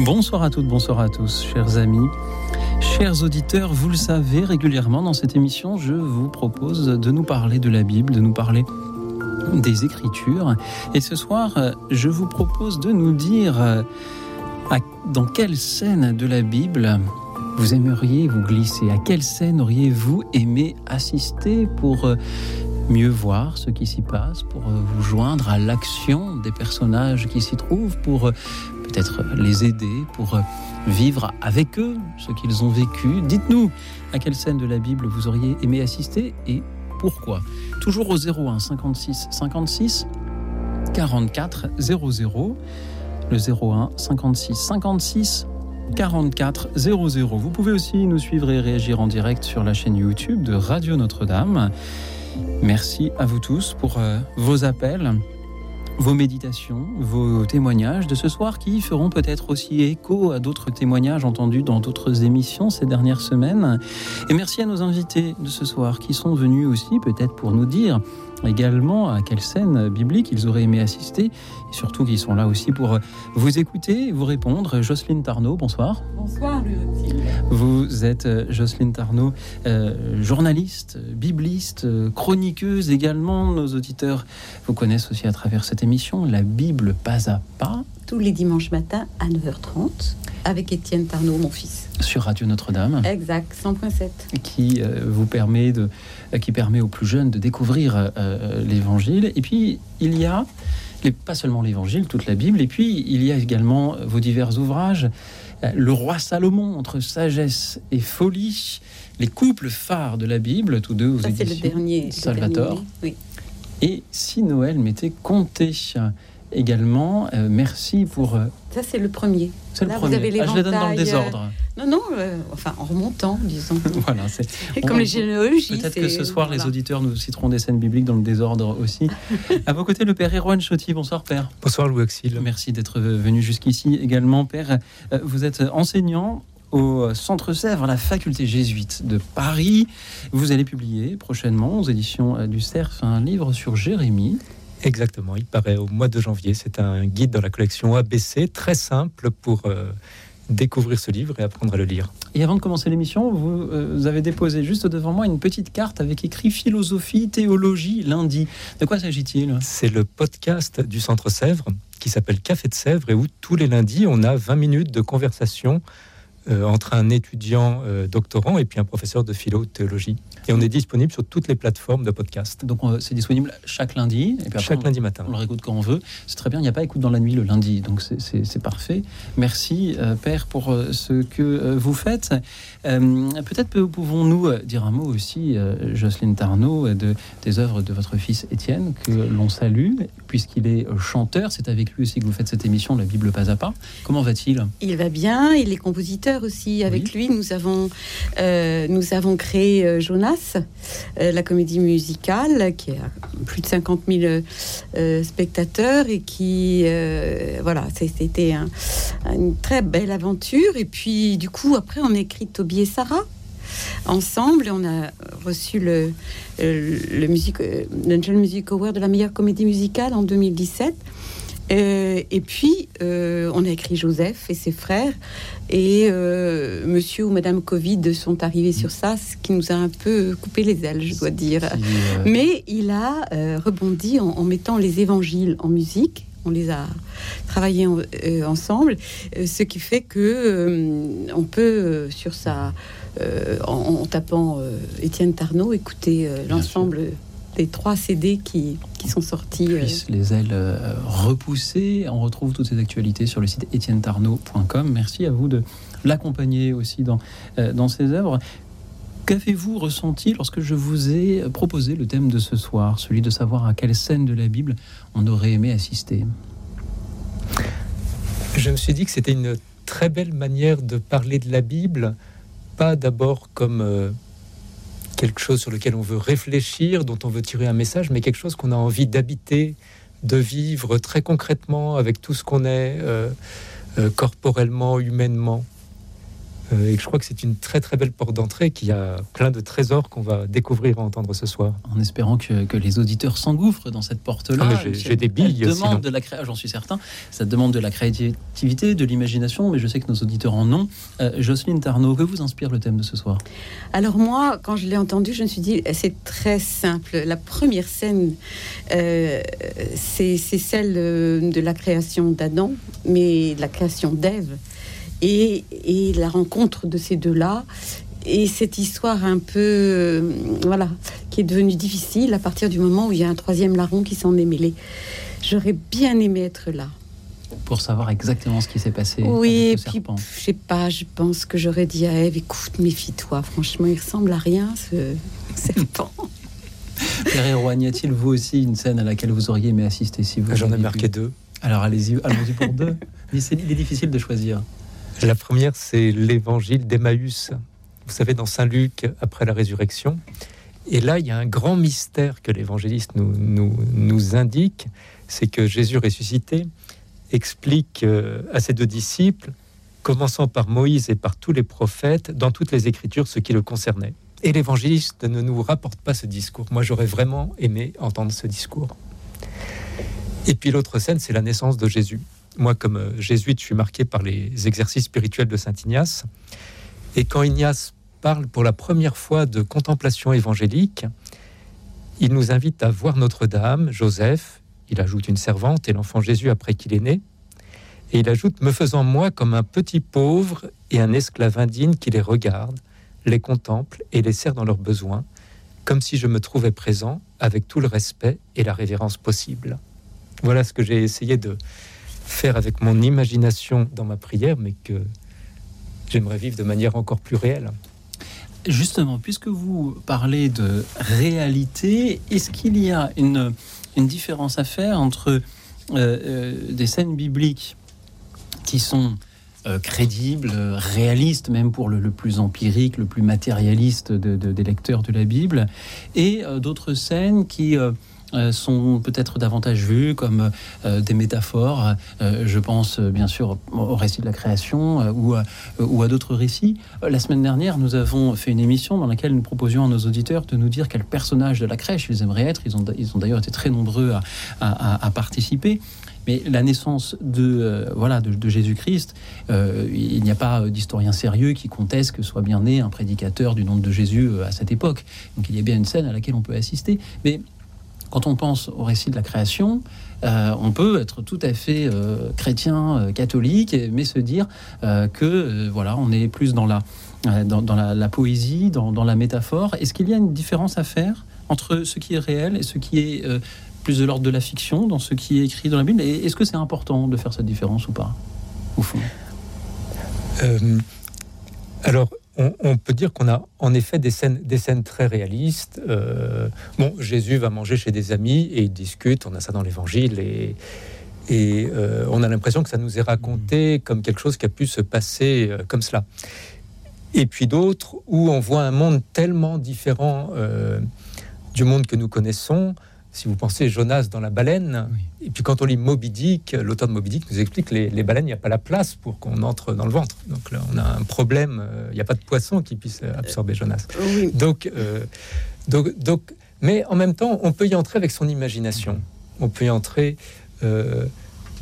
Bonsoir à toutes, bonsoir à tous, chers amis. Chers auditeurs, vous le savez, régulièrement dans cette émission, je vous propose de nous parler de la Bible, de nous parler des Écritures. Et ce soir, je vous propose de nous dire dans quelle scène de la Bible vous aimeriez vous glisser? À quelle scène auriez-vous aimé assister pour mieux voir ce qui s'y passe, pour vous joindre à l'action des personnages qui s'y trouvent, pour peut-être les aider, pour vivre avec eux ce qu'ils ont vécu Dites-nous à quelle scène de la Bible vous auriez aimé assister et pourquoi Toujours au 01 56 56 44 00 le 01 56 56 44 00. Vous pouvez aussi nous suivre et réagir en direct sur la chaîne YouTube de Radio Notre-Dame. Merci à vous tous pour euh, vos appels, vos méditations, vos témoignages de ce soir qui feront peut-être aussi écho à d'autres témoignages entendus dans d'autres émissions ces dernières semaines. Et merci à nos invités de ce soir qui sont venus aussi peut-être pour nous dire également à quelle scène biblique ils auraient aimé assister, et surtout qu'ils sont là aussi pour vous écouter, vous répondre. Jocelyne Tarnot, bonsoir. Bonsoir. Vous êtes euh, Jocelyne Tarnot, euh, journaliste, bibliste, chroniqueuse également. Nos auditeurs vous connaissent aussi à travers cette émission, La Bible pas à pas. Tous les dimanches matins à 9h30 avec Étienne Tarnot, mon fils. Sur Radio Notre-Dame. Exact, 100.7. Qui euh, vous permet de, euh, qui permet aux plus jeunes de découvrir euh, l'Évangile. Et puis il y a pas seulement l'Évangile, toute la Bible. Et puis il y a également vos divers ouvrages. Le roi Salomon entre sagesse et folie, les couples phares de la Bible, tous deux aux Ça, c'est le dernier. Salvatore. Le dernier, oui. Et si Noël m'était compté également. Euh, merci pour. Ça, c'est le premier. C'est le Là, premier. Vous avez Ah, je les donne dans le euh, désordre. Non, non, euh, enfin en remontant, disons. voilà, c'est. Comme on- les généalogies. Peut-être que ce soir, les auditeurs nous citeront des scènes bibliques dans le désordre aussi. à vos côtés, le père Erwan Chotti. Bonsoir, père. Bonsoir Louis Auxil. Merci d'être venu jusqu'ici également, père. Euh, Vous êtes enseignant au Centre Sèvres, la faculté jésuite de Paris. Vous allez publier prochainement aux éditions du CERF un livre sur Jérémie. Exactement, il paraît au mois de janvier. C'est un guide dans la collection ABC, très simple pour euh, découvrir ce livre et apprendre à le lire. Et avant de commencer l'émission, vous, euh, vous avez déposé juste devant moi une petite carte avec écrit philosophie, théologie, lundi. De quoi s'agit-il? C'est le podcast du Centre Sèvres qui s'appelle Café de Sèvres et où tous les lundis, on a 20 minutes de conversation entre un étudiant euh, doctorant et puis un professeur de philo-théologie. Et on est disponible sur toutes les plateformes de podcast, Donc euh, c'est disponible chaque lundi. Et puis après, chaque on- lundi matin. On le réécoute quand on veut. C'est très bien, il n'y a pas écoute dans la nuit le lundi, donc c'est- parfait. Merci, euh, Père, pour euh, ce que euh, vous faites. Euh, Peut-être peu- pouvons-nous euh, dire un mot aussi, euh, Jocelyne Tarnot, euh, de, des œuvres de votre fils Étienne, que l'on salue, puisqu'il est euh, chanteur. C'est avec lui aussi que vous faites cette émission, La Bible pas à pas. Comment va-t-il? Il va bien, il est compositeur aussi. Avec Oui. lui, nous avons, euh, nous avons créé euh, Jonas, euh, la comédie musicale, qui a plus de 50 000 euh, spectateurs et qui, voilà, c'était un- une très belle aventure. Et puis, du coup, après, on a écrit Toby et Sarah ensemble on a reçu le, euh, le, music, le National Music Award de la meilleure comédie musicale en 2017. Euh, et puis, euh, on a écrit Joseph et ses frères. Et euh, monsieur ou madame Covid sont arrivés sur ça, ce qui nous a un peu coupé les ailes, je dois dire. Qui, Mais il a rebondi en, en mettant les évangiles en musique. On les a travaillés en- euh, ensemble, euh, ce qui fait que euh, on peut sur sa, en, en tapant Étienne Tarnot, écouter l'ensemble des trois CD qui, qui sont sortis. euh, puisse les ailes euh, repoussées. On retrouve toutes ces actualités sur le site etiennetarnaud.com. Merci à vous de l'accompagner aussi dans, euh, dans ses œuvres. Qu'avez-vous ressenti lorsque je vous ai proposé le thème de ce soir, celui de savoir à quelle scène de la Bible on aurait aimé assister? Je me suis dit que c'était une très belle manière de parler de la Bible, pas d'abord comme euh, quelque chose sur lequel on veut réfléchir, dont on veut tirer un message, mais quelque chose qu'on a envie d'habiter, de vivre très concrètement avec tout ce qu'on est, euh, euh, corporellement, humainement. Euh, et je crois que c'est une très très belle porte d'entrée qui a plein de trésors qu'on va découvrir et entendre ce soir. En espérant que, que les auditeurs s'engouffrent dans cette porte-là. Ah, j'ai- des billes, Ça sinon. demande de la cré- j'en suis certain. Ça demande de la créativité, de l'imagination, mais je sais que nos auditeurs en ont. Euh, Jocelyne Tarnot, que vous inspire le thème de ce soir? Alors moi, quand je l'ai entendu, je me suis dit, c'est très simple. La première scène, euh, c'est celle de la création d'Adam, mais de la création d'Ève, et, et la rencontre de ces deux-là. Et cette histoire un peu, euh, voilà, qui est devenue difficile à partir du moment où il y a un troisième larron qui s'en est mêlé. J'aurais bien aimé être là. pour savoir exactement ce qui s'est passé Oui, et avec le puis, je sais pas, je pense que j'aurais dit à Ève, écoute, méfie-toi, franchement, il ressemble à rien, ce serpent. Pierre Héroigne, y a-t-il vous aussi une scène à laquelle vous auriez aimé assister si vous J'en ai marqué deux. Alors allez-y, allons-y pour deux. Mais c'est- Il est difficile de choisir. La première, c'est l'évangile d'Emmaüs. Vous savez, dans Saint Luc, après la résurrection. Et là, il y a un grand mystère que l'évangéliste nous, nous, indique, c'est que Jésus ressuscité explique euh, à ses deux disciples, commençant par Moïse et par tous les prophètes, dans toutes les Écritures, ce qui le concernait. Et l'évangéliste ne nous rapporte pas ce discours. Moi, j'aurais vraiment aimé entendre ce discours. Et puis l'autre scène, c'est la naissance de Jésus. Moi, comme euh, jésuite, je suis marqué par les exercices spirituels de Saint Ignace. Et quand Ignace parle pour la première fois de contemplation évangélique, il nous invite à voir Notre-Dame, Joseph, il ajoute une servante et l'enfant Jésus après qu'il est né. Et il ajoute, me faisant moi comme un petit pauvre et un esclave indigne qui les regarde, les contemple et les sert dans leurs besoins, comme si je me trouvais présent avec tout le respect et la révérence possible. Voilà ce que j'ai essayé de faire avec mon imagination dans ma prière, mais que j'aimerais vivre de manière encore plus réelle. Justement, puisque vous parlez de réalité, est-ce qu'il y a une, différence à faire entre euh, euh, des scènes bibliques qui sont euh, crédibles, réalistes, même pour le, plus empirique, le plus matérialiste de- de- des lecteurs de la Bible, et d'autres scènes qui sont peut-être davantage vues comme euh, des métaphores. Euh, je pense euh, bien sûr au récit de la création euh, ou, à- ou à d'autres récits. Euh, La semaine dernière, nous avons fait une émission dans laquelle nous proposions à nos auditeurs de nous dire quel personnage de la crèche ils aimeraient être. Ils ont, ils ont d'ailleurs été très nombreux à, participer. Mais la naissance de, euh, voilà, de, Jésus-Christ, euh, il n'y a pas d'historien sérieux qui conteste que soit bien né un prédicateur du nom de Jésus euh, à cette époque. Donc il y a bien une scène à laquelle on peut assister. Mais quand on pense au récit de la création, euh, on peut être tout à fait euh, chrétien, euh, catholique, mais se dire que voilà, on est plus dans la, dans, la, poésie, dans, dans la métaphore. Est-ce qu'il y a une différence à faire entre ce qui est réel et ce qui est plus de l'ordre de la fiction, dans ce qui est écrit dans la Bible? Est-ce que c'est important de faire cette différence ou pas, au fond? Alors, on, peut dire qu'on a en effet des scènes, très réalistes. Euh, bon, Jésus va manger chez des amis et ils discutent, on a ça dans l'évangile, et, euh, on a l'impression que ça nous est raconté comme quelque chose qui a pu se passer euh, comme cela. Et puis d'autres où on voit un monde tellement différent du monde que nous connaissons. Si vous pensez Jonas dans la baleine, et puis quand on lit Moby Dick, l'auteur de Moby Dick nous explique que les, les baleines, il n'y a pas la place pour qu'on entre dans le ventre. Donc là, on a un problème, euh, il n'y a pas de poisson qui puisse absorber Jonas. Oui, Donc, euh, donc, donc, mais en même temps, on peut y entrer avec son imagination. On peut y entrer. euh,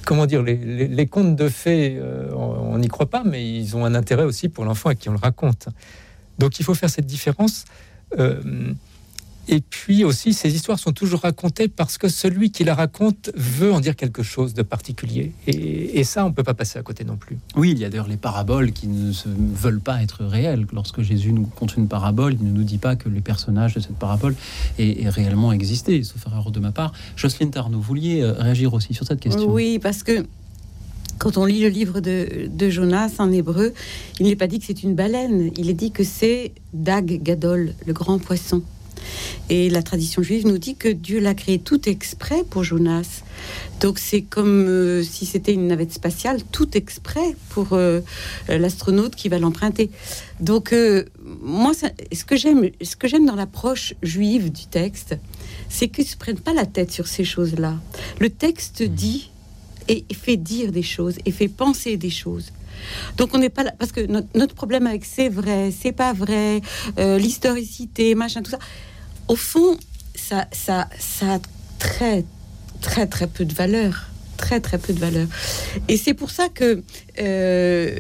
comment dire les, les- les contes de fées, euh, on on n'y croit pas, mais ils ont un intérêt aussi pour l'enfant à qui on le raconte. Donc, il faut faire cette différence. Et puis aussi, ces histoires sont toujours racontées parce que celui qui la raconte veut en dire quelque chose de particulier. Et, et ça, on ne peut pas passer à côté non plus. Oui, il y a d'ailleurs les paraboles qui ne se veulent pas être réelles. Lorsque Jésus nous conte une parabole, il ne nous dit pas que les personnages de cette parabole aient, aient réellement existé, sauf erreur de ma part. Jocelyne Tarnot, vous vouliez euh, réagir aussi sur cette question? Oui, parce que quand on lit le livre de, de Jonas en hébreu, il n'est pas dit que c'est une baleine, il est dit que c'est Dag Gadol, le grand poisson. Et la tradition juive nous dit que Dieu l'a créé tout exprès pour Jonas. Donc c'est comme euh, si c'était une navette spatiale, tout exprès pour euh, l'astronaute qui va l'emprunter. Donc euh, moi, ça- ce que j'aime, ce que j'aime dans l'approche juive du texte, c'est qu'ils se prennent pas la tête sur ces choses-là. Le texte dit et fait dire des choses et fait penser des choses. Donc on n'est pas là parce que notre, notre problème avec c'est vrai, c'est pas vrai, l'historicité, machin, tout ça. Au fond, ça, ça, ça a très, très, très peu de valeur. Très, très peu de valeur. Et c'est pour ça que euh,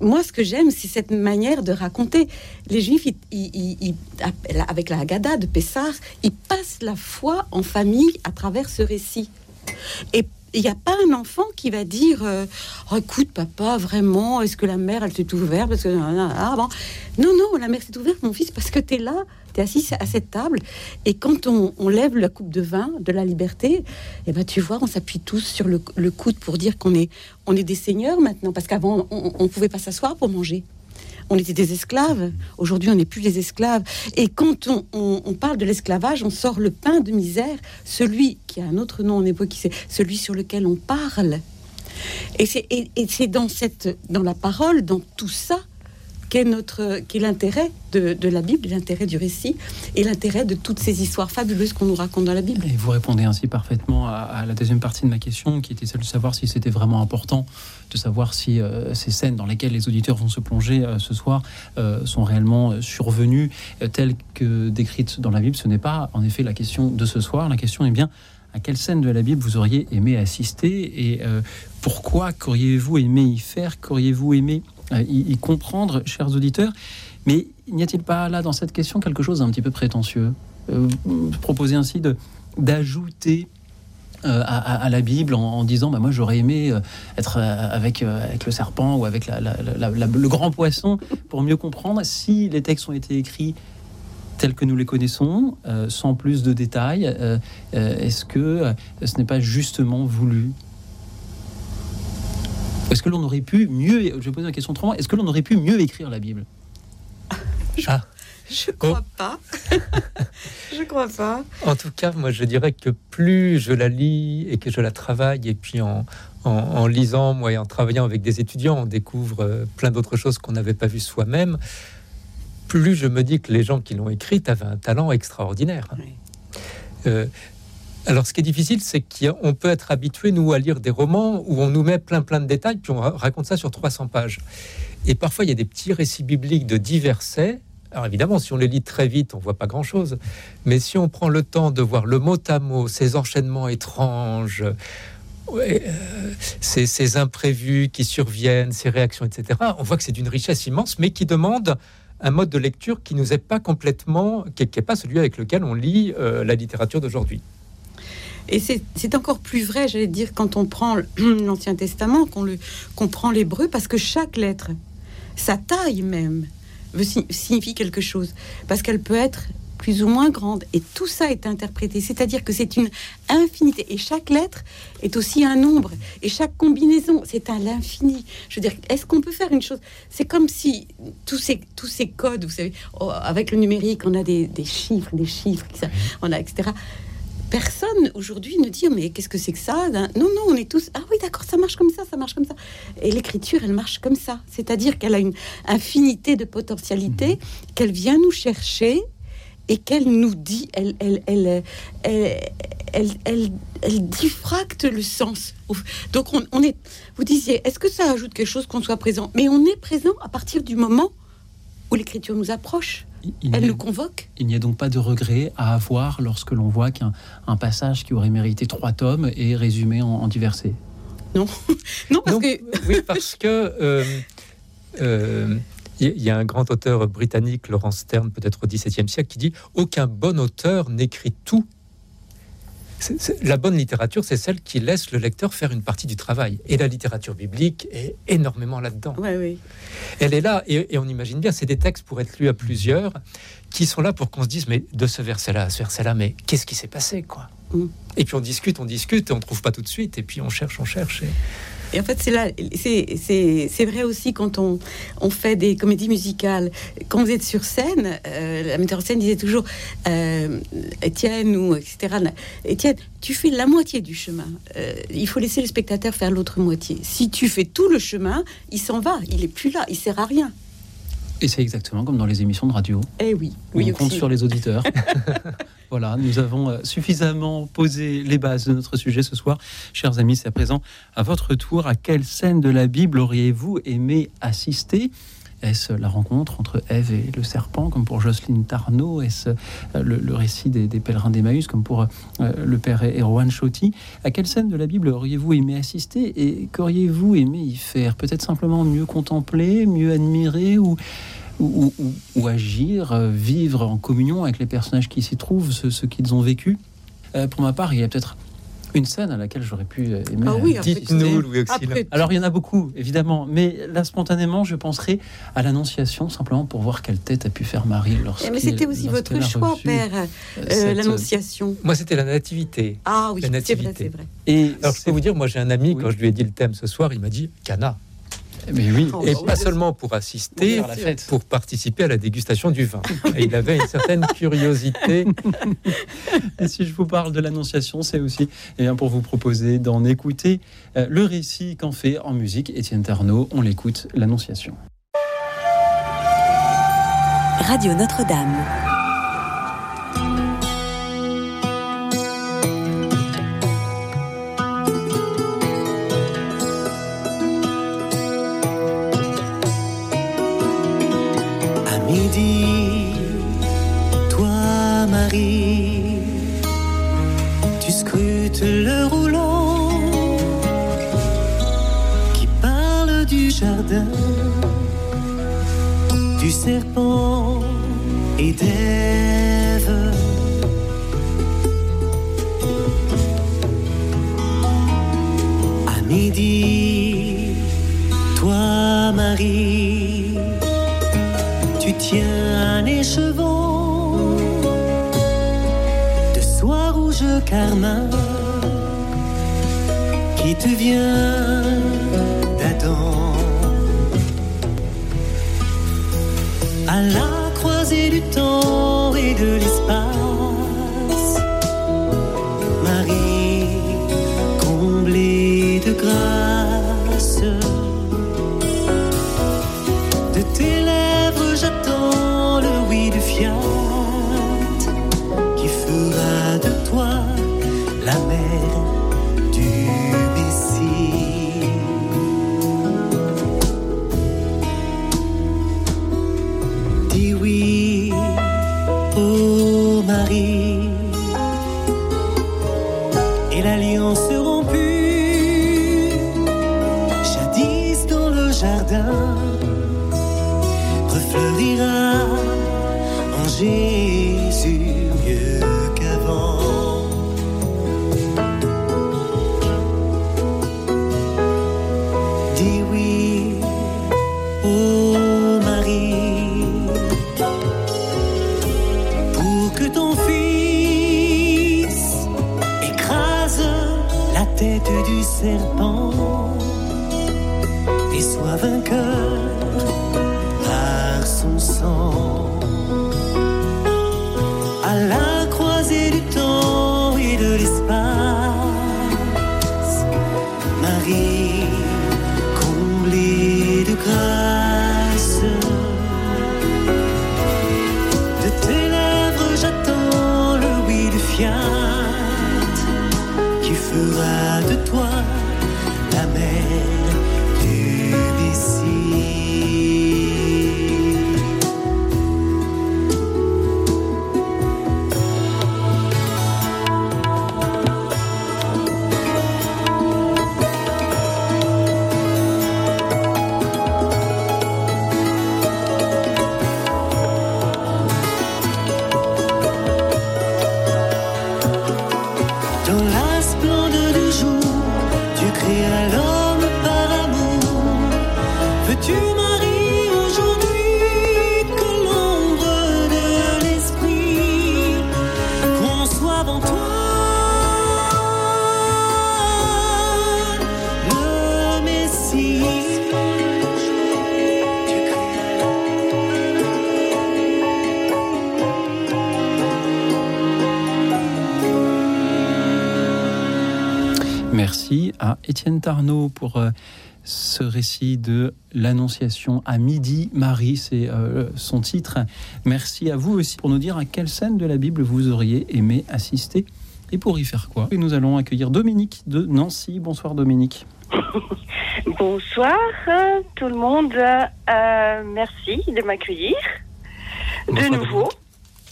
moi, ce que j'aime, c'est cette manière de raconter. Les Juifs, avec la Haggadah de Pessah, ils passent la foi en famille à travers ce récit. Et il n'y a pas un enfant qui va dire euh, Oh, écoute, papa, vraiment, est-ce que la mer, elle s'est ouverte parce que, ah, bon. Non, non, la mer s'est ouverte, mon fils, parce que tu es là, tu es assis à cette table. Et quand on, lève la coupe de vin de la liberté, eh ben, tu vois, on s'appuie tous sur le, le coude pour dire qu'on est, on est des seigneurs maintenant. Parce qu'avant, on ne pouvait pas s'asseoir pour manger. On était des esclaves. Aujourd'hui, on n'est plus des esclaves. Et quand on, parle de l'esclavage, on sort le pain de misère, celui qui a un autre nom en qui c'est celui sur lequel on parle. Et c'est dans cette dans la parole, dans tout ça, qu'est notre qu'est l'intérêt de, la Bible, l'intérêt du récit et l'intérêt de toutes ces histoires fabuleuses qu'on nous raconte dans la Bible. Et vous répondez ainsi parfaitement à, la deuxième partie de ma question, qui était celle de savoir si c'était vraiment important de savoir si euh, ces scènes dans lesquelles les auditeurs vont se plonger euh, ce soir euh, sont réellement survenues telles que décrites dans la Bible. Ce n'est pas en effet la question de ce soir. La question est bien à quelle scène de la Bible vous auriez aimé assister et pourquoi qu'auriez-vous aimé y faire, qu'auriez-vous aimé y, comprendre, chers auditeurs. Mais n'y a-t-il pas là dans cette question quelque chose d'un petit peu prétentieux Euh, vous proposez ainsi d'ajouter euh, à, la Bible en, disant bah, moi j'aurais aimé euh, être avec, le serpent ou avec le grand poisson pour mieux comprendre si les textes ont été écrits tels que nous les connaissons, sans plus de détails. Est-ce que ce n'est pas justement voulu Est-ce que l'on aurait pu mieux, je vais poser la question autrement, est-ce que l'on aurait pu mieux écrire la Bible? Ah, Je crois pas. je crois pas. En tout cas, moi, je dirais que plus je la lis et que je la travaille, et puis en, en- en lisant, moi, et en travaillant avec des étudiants, on découvre euh, plein d'autres choses qu'on n'avait pas vues soi-même. Plus je me dis que les gens qui l'ont écrite avaient un talent extraordinaire. Oui. Euh, alors, ce qui est difficile, c'est qu'on peut être habitué, nous, à lire des romans où on nous met plein, plein de détails, puis on ra- raconte ça sur 300 pages. Et parfois, il y a des petits récits bibliques de dix versets. Alors, évidemment, si on les lit très vite, on voit pas grand-chose. Mais si on prend le temps de voir le mot à mot, ces enchaînements étranges, euh, ces, ces imprévus qui surviennent, ces réactions, etc., on voit que c'est d'une richesse immense, mais qui demande un mode de lecture qui nous est pas complètement, qui n'est pas celui avec lequel on lit euh, la littérature d'aujourd'hui. Et c'est encore plus vrai, j'allais dire, quand on prend l'Ancien Testament, qu'on le qu'on prend l'hébreu, parce que chaque lettre, sa taille même, veut si- signifie quelque chose, parce qu'elle peut être plus ou moins grande, et tout ça est interprété. C'est-à-dire que c'est une infinité, et chaque lettre est aussi un nombre, et chaque combinaison, c'est à l'infini. Je veux dire, est-ce qu'on peut faire une chose? C'est comme si tous ces tous ces codes, vous savez, oh, avec le numérique, on a des, des chiffres, des chiffres, on a etc personne aujourd'hui ne dit Oh, mais qu'est-ce que c'est que ça Non, non, on est tous ah oui d'accord, ça marche comme ça, ça marche comme ça. Et l'écriture, elle marche comme ça, c'est-à-dire qu'elle a une infinité de potentialités, qu'elle vient nous chercher et qu'elle nous dit, elle, elle, elle, elle, elle, elle- elle diffracte le sens. Donc on, on est, vous disiez, est-ce que ça ajoute quelque chose qu'on soit présent? Mais on est présent à partir du moment où l'écriture nous approche, Il elle nous convoque. Il n'y a donc pas de regret à avoir lorsque l'on voit qu'un un passage qui aurait mérité trois tomes est résumé en, en versets. Non, parce Non, que oui, parce que euh, euh, il y, y a un grand auteur britannique, Laurence Stern, peut-être au XVIIe siècle, qui dit aucun bon auteur n'écrit tout. La bonne littérature, c'est celle qui laisse le lecteur faire une partie du travail. Et la littérature biblique est énormément là-dedans. ouais, oui. Elle est là, et, et on imagine bien, c'est des textes pour être lus à plusieurs, qui sont là pour qu'on se dise, mais de ce verset-là à ce verset-là, mais qu'est-ce qui s'est passé, quoi? Mm. Et puis on discute, on discute, et on trouve pas tout de suite, et puis on cherche, on cherche. et- Et en fait, c'est là, c'est vrai aussi quand on, on fait des comédies musicales. Quand vous êtes sur scène, euh, la metteur en scène disait toujours, euh, Étienne ou etc. Étienne, tu fais la moitié du chemin. Euh, il faut laisser le spectateur faire l'autre moitié. Si tu fais tout le chemin, il s'en va, il est plus là, il sert à rien. Et c'est exactement comme dans les émissions de radio. Eh oui, oui on compte sur les auditeurs. voilà, nous avons euh, suffisamment posé les bases de notre sujet ce soir. Chers amis, c'est à présent à votre tour. À quelle scène de la Bible auriez-vous aimé assister? Est-ce la rencontre entre Ève et le serpent, comme pour Jocelyne Tarnot Est-ce euh, le, récit des, pèlerins d'Emmaüs, comme pour euh, le père Erwan Chotti À quelle scène de la Bible auriez-vous aimé assister et qu'auriez-vous aimé y faire? Peut-être simplement mieux contempler, mieux admirer ou, ou, agir, euh, vivre en communion avec les personnages qui s'y trouvent, ce qu'ils ont vécu? Pour ma part, il y a peut-être une scène à laquelle j'aurais pu euh, aimer. Ah oui, Dites-nous, Louis Alors, il y en a beaucoup, évidemment, mais là, spontanément, je penserai à l'Annonciation, simplement pour voir quelle tête a pu faire Marie lorsque. Eh, mais c'était aussi votre choix, Père, euh, euh, l'Annonciation. Moi, c'était la Nativité. Ah oui, c'est vrai, c'est vrai. Et alors, je peux vous dire, moi, j'ai un ami, quand je lui ai dit le thème ce soir, il m'a dit Cana. Mais oui. Oh, et pas seulement pour assister, pour participer à la dégustation du vin. Et il avait une certaine curiosité. Et si je vous parle de l'Annonciation, c'est aussi eh bien, pour vous proposer d'en écouter euh, le récit qu'en fait en musique Étienne Tarnot. On l'écoute, l'Annonciation. Radio Notre-Dame. Du serpent et d'Ève. À midi, toi Marie, tu tiens un écheveau de soie rouge carmin qui te vient d'Adam. à la croisée du temps et de l'espace. believe Tarnot pour euh, ce récit de l'Annonciation à midi. Marie, c'est euh, son titre. Merci à vous aussi pour nous dire à quelle scène de la Bible vous auriez aimé assister et pour y faire quoi. Et nous allons accueillir Dominique de Nancy. Bonsoir Dominique. Bonsoir tout le monde. Euh, merci de m'accueillir de Bonsoir, nouveau.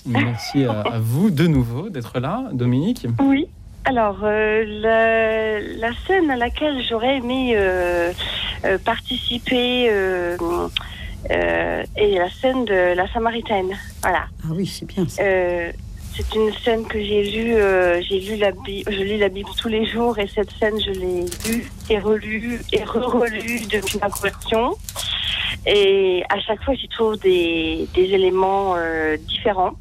Merci à, à vous de nouveau d'être là, Dominique. Oui. Alors, euh, la, la scène à laquelle j'aurais aimé euh, euh, participer euh, euh, est la scène de la Samaritaine. Voilà. Ah oui, c'est bien. ça. Euh, c'est une scène que j'ai lue. euh, j'ai lu la Bible, je lis la Bible tous les jours et cette scène, je l'ai lue et relue et re-relue depuis ma conversion. Et à chaque fois, j'y trouve des, des éléments euh, différents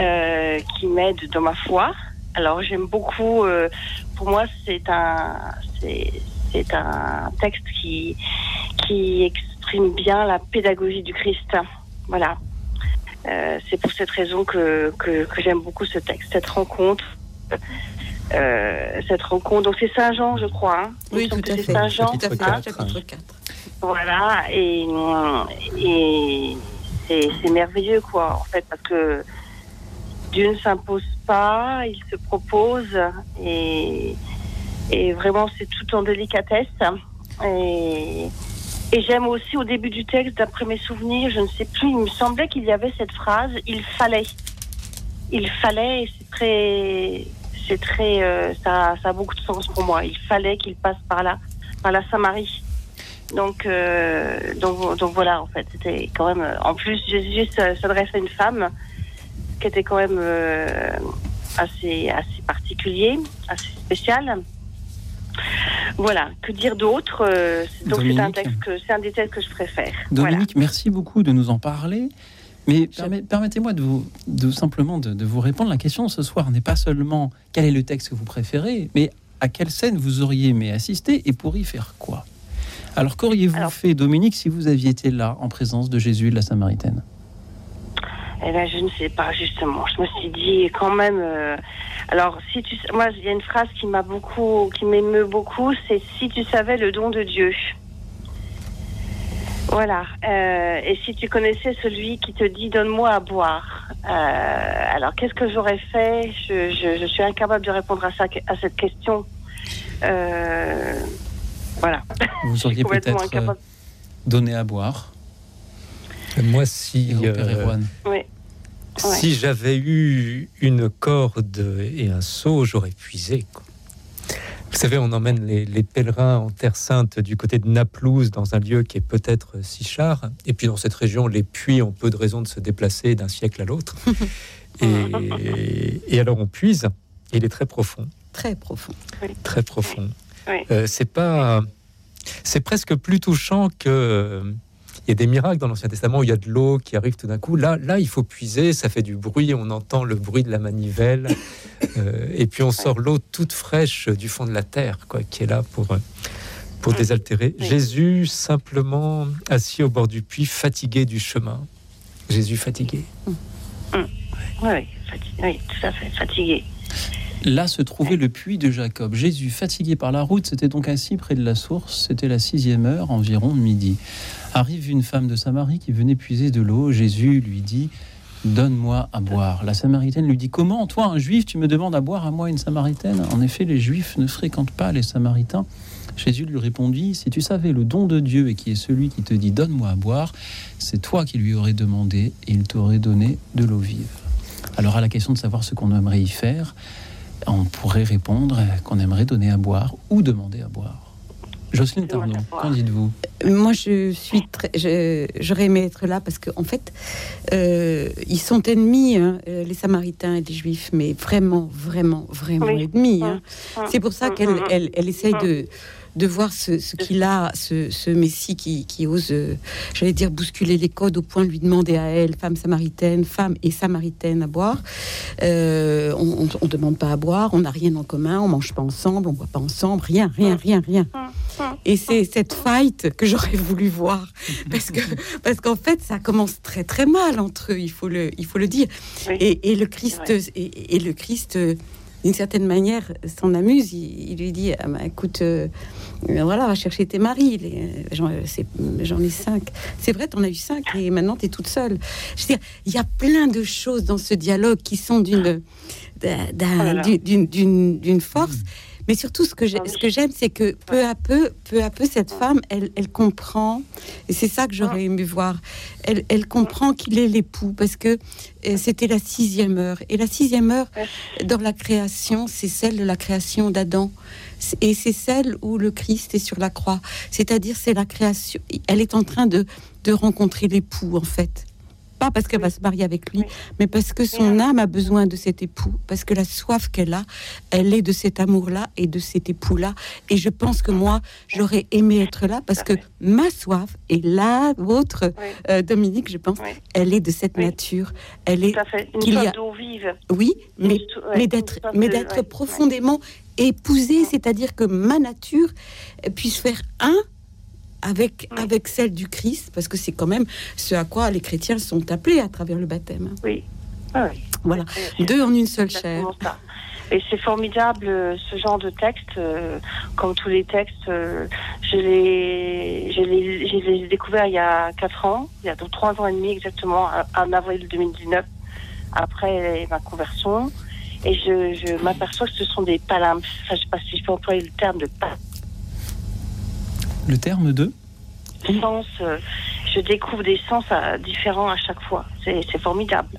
euh, qui m'aident dans ma foi. Alors, j'aime beaucoup. euh, pour moi, c'est un, c'est, c'est un texte qui qui exprime bien la pédagogie du Christ. Voilà. Euh, c'est pour cette raison que, que, que j'aime beaucoup ce texte, cette rencontre. Euh, cette rencontre. Donc c'est Saint Jean, je crois. hein. Oui, tout à c'est fait. Saint Jean. Tout à fait. Chapitre Chapitre 4. Voilà, et, et c'est c'est merveilleux, quoi, en fait, parce que Dieu ne s'impose pas, il se propose, et, et vraiment, c'est tout en délicatesse. Et, et j'aime aussi au début du texte, d'après mes souvenirs, je ne sais plus, il me semblait qu'il y avait cette phrase il fallait. Il fallait, c'est très. C'est très. euh, ça, ça a beaucoup de sens pour moi. Il fallait qu'il passe par là, par la Samarie. Donc, euh, donc, donc voilà, en fait, c'était quand même. En plus, Jésus s'adresse à une femme qui était quand même euh, assez, assez particulier, assez spécial. Voilà, que dire d'autre euh, c'est- Donc c'est un Dominique. texte que c'est un des textes que je préfère. Voilà. Dominique, merci beaucoup de nous en parler. Mais permet- permettez-moi de vous, de simplement de, de vous répondre. La question ce soir n'est pas seulement quel est le texte que vous préférez, mais à quelle scène vous auriez aimé assister et pour y faire quoi? Alors qu'auriez-vous Alors- fait, Dominique, si vous aviez été là en présence de Jésus et de la Samaritaine? Eh ben, je ne sais pas, justement. Je me suis dit, quand même. euh, alors, si tu. Moi, il y a une phrase qui m'a beaucoup. qui m'émeut beaucoup c'est si tu savais le don de Dieu. Voilà. Euh, et si tu connaissais celui qui te dit donne-moi à boire. Euh, alors, qu'est-ce que j'aurais fait? Je, je, je suis incapable de répondre à, ça, à cette question. Euh, voilà. Vous auriez peut-être donné à boire Moi, si, euh, si j'avais eu une corde et un seau, j'aurais puisé. quoi. Vous savez, on emmène les, les pèlerins en Terre Sainte du côté de Naplouse, dans un lieu qui est peut-être Sichard. Et puis dans cette région, les puits ont peu de raisons de se déplacer d'un siècle à l'autre. et, et alors on puise, et il est très profond. Très profond. très profond. Oui. Euh, c'est pas, c'est presque plus touchant que. Il y a des miracles dans l'Ancien Testament où il y a de l'eau qui arrive tout d'un coup. Là, là, il faut puiser, ça fait du bruit, on entend le bruit de la manivelle, euh, et puis on sort l'eau toute fraîche du fond de la terre, quoi, qui est là pour euh, pour désaltérer. Oui. Jésus simplement assis au bord du puits, fatigué du chemin. Jésus fatigué. Oui, oui, fati- oui, tout à fait, fatigué. Là se trouvait le puits de Jacob. Jésus, fatigué par la route, s'était donc assis près de la source. C'était la sixième heure, environ midi. Arrive une femme de Samarie qui venait puiser de l'eau. Jésus lui dit Donne-moi à boire. La Samaritaine lui dit Comment, toi, un juif, tu me demandes à boire à moi, une Samaritaine? En effet, les juifs ne fréquentent pas les Samaritains. Jésus lui répondit Si tu savais le don de Dieu et qui est celui qui te dit Donne-moi à boire, c'est toi qui lui aurais demandé et il t'aurait donné de l'eau vive. Alors, à la question de savoir ce qu'on aimerait y faire, on pourrait répondre qu'on aimerait donner à boire ou demander à boire. Jocelyne boire. qu'en dites-vous? Moi, je suis très. je- J'aurais aimé être là parce qu'en en fait, euh, ils sont ennemis, hein, euh, les Samaritains et les Juifs, mais vraiment, vraiment, vraiment Oui. ennemis. hein. Hum, C'est pour ça hum, qu'elle elle, elle essaye de, de voir ce, ce qu'il a, ce, ce Messie qui, qui ose, euh, j'allais dire, bousculer les codes au point de lui demander à elle, femme samaritaine, femme et samaritaine, à boire. Euh, on ne demande pas à boire, on n'a rien en commun, on mange pas ensemble, on boit pas ensemble, rien, rien, rien, rien. Et c'est cette fight que j'aurais voulu voir. Parce que parce qu'en fait, ça commence très très mal entre eux, il faut le, il faut le dire. Oui. Et, et le Christ, et, et le Christ, euh, d'une certaine manière, s'en amuse. Il, il lui dit ah, bah, écoute, euh, voilà, va chercher tes maris. Les- euh, J'en c'est- j'en ai cinq. C'est vrai, t'en as eu cinq et maintenant t'es toute seule. Je veux dire, il y a plein de choses dans ce dialogue qui sont d'une d'un- d'un- Oh là là. d'une- d'une- d'une d'une force. Mais surtout, ce que j'ai- Non, mais ce que j'aime, c'est que peu à peu, peu à peu, cette femme, elle, elle comprend, et c'est ça que j'aurais aimé voir. Elle, elle comprend qu'il est l'époux parce que euh, c'était la sixième heure. Et la sixième heure dans la création, c'est celle de la création d'Adam. Et c'est celle où le Christ est sur la croix. C'est-à-dire, c'est la création. Elle est en train de, de rencontrer l'époux, en fait. Pas parce qu'elle va se marier avec lui, mais parce que son âme a besoin de cet époux, parce que la soif qu'elle a, elle est de cet amour-là et de cet époux-là. Et je pense que moi, j'aurais aimé être là parce que ma soif et la vôtre, euh, Dominique, je pense, elle est de cette nature. Elle est, qu'il y a- d'eau vive. oui, mais, mais d'être, mais d'être profondément épousée, c'est-à-dire que ma nature euh, puisse faire un avec, Oui. avec celle du Christ, parce que c'est quand même ce à quoi les chrétiens sont appelés à travers le baptême. Oui. Ah oui. Voilà, deux en une seule chair. Ça. Et c'est formidable euh, ce genre de texte, euh, comme tous les textes. euh, je les, je les, je les ai découverts il y a quatre ans, il y a donc trois ans et demi exactement, en- avril 2019, après ma conversion. Et je, je m'aperçois que ce sont des palimpses. Enfin, je sais pas si je peux employer le terme de pa- Le terme de sens. euh, je découvre des sens euh, différents à chaque fois. C'est formidable.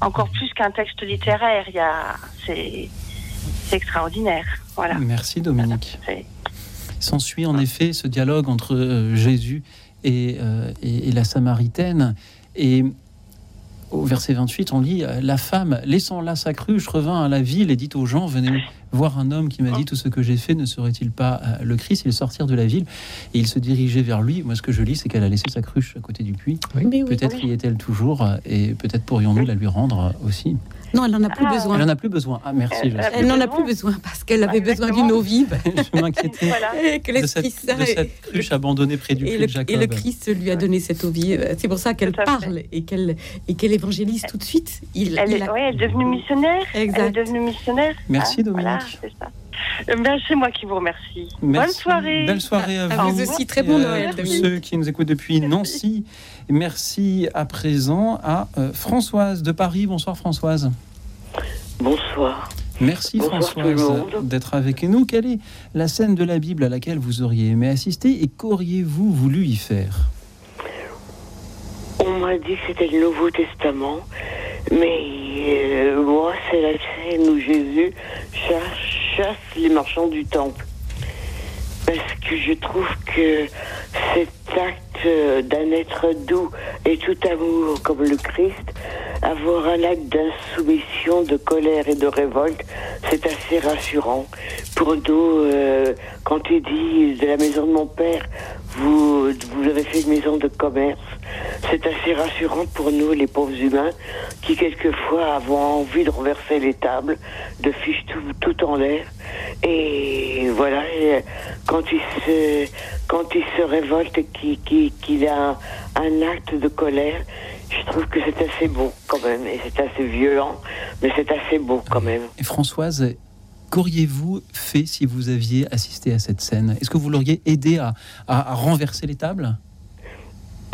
Encore plus qu'un texte littéraire. Il y a, c'est, extraordinaire. Voilà. Merci Dominique. S'ensuit en effet ce dialogue entre euh, Jésus et, euh, et- et la Samaritaine. Et au verset 28, on lit La femme, laissant là sa cruche, revint à la ville et dit aux gens Venez voir un homme qui m'a dit tout ce que j'ai fait, ne serait-il pas euh, le Christ? Ils sortirent de la ville et ils se dirigeaient vers lui. Moi, ce que je lis, c'est qu'elle a laissé sa cruche à côté du puits. Oui. Peut-être oui. y est-elle toujours euh, et peut-être pourrions-nous la lui rendre euh, aussi. Non, elle n'en a plus Ah. besoin. Elle n'en a plus besoin. Ah, merci. Elle- n'en a plus besoin parce qu'elle avait besoin d'une eau vive je m'inquiétais Voilà. et que de l'Esprit cette, de cette cruche abandonnée près du et puits le, de Jacob. et le Christ lui a donné cette eau vive. C'est pour ça qu'elle fait. parle et qu'elle et qu'elle évangélise tout de suite. Il, Elle, il est, a- ouais, elle est devenue missionnaire. Elle est Exact. devenue missionnaire. Merci, Dominique. Voilà, c'est ça. Euh, ben, c'est moi qui vous remercie. Bonne Merci. soirée. Belle soirée à, À vous. vous aussi, très bon à Noël, tous ceux qui nous écoutent depuis Nancy. Merci à présent à euh, Françoise de Paris. Bonsoir Françoise. Bonsoir. Merci Bonsoir Françoise d'être avec nous. Quelle est la scène de la Bible à laquelle vous auriez aimé assister et qu'auriez-vous voulu y faire? On m'a dit que c'était le Nouveau Testament, mais euh, moi, c'est la scène où Jésus chasse, les marchands du temple. Parce que je trouve que cet acte euh, d'un être doux et tout amour comme le Christ, avoir un acte d'insoumission, de colère et de révolte, c'est assez rassurant. Pour nous, euh, quand il dit de la maison de mon père, vous, vous avez fait une maison de commerce, c'est assez rassurant pour nous, les pauvres humains, qui quelquefois avons envie de renverser les tables, de ficher tout, tout en l'air. Et voilà, et quand il se, quand il se révolte qu'il qu'il- qu'il a un acte de colère, je trouve que c'est assez beau quand même, et c'est assez violent, mais c'est assez beau quand même. Et Françoise, qu'auriez-vous fait si vous aviez assisté à cette scène? Est-ce que vous l'auriez aidé à, à- à renverser les tables?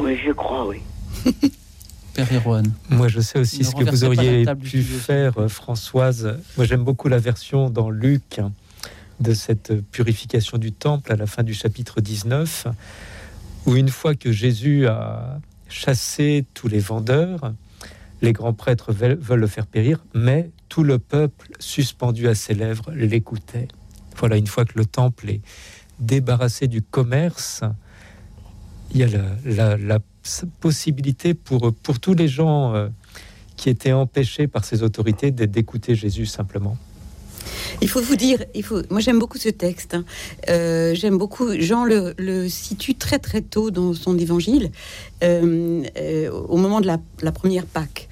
Oui, je crois, oui. Père Erwan Moi, je sais aussi Ne ce que vous auriez pu faire, euh, Françoise. Moi, j'aime beaucoup la version dans Luc de cette purification du temple à la fin du chapitre 19, où une fois que Jésus a chassé tous les vendeurs, les grands prêtres veulent le faire périr, mais tout le peuple, suspendu à ses lèvres, l'écoutait. Voilà, une fois que le temple est débarrassé du commerce, il y a la, possibilité pour, pour tous les gens euh, qui étaient empêchés par ces autorités d'écouter Jésus simplement. Il faut vous dire, il faut. Moi, j'aime beaucoup ce texte. hein. Euh, j'aime beaucoup. Jean le, situe très très tôt dans son évangile, euh, au moment de la, la première Pâque.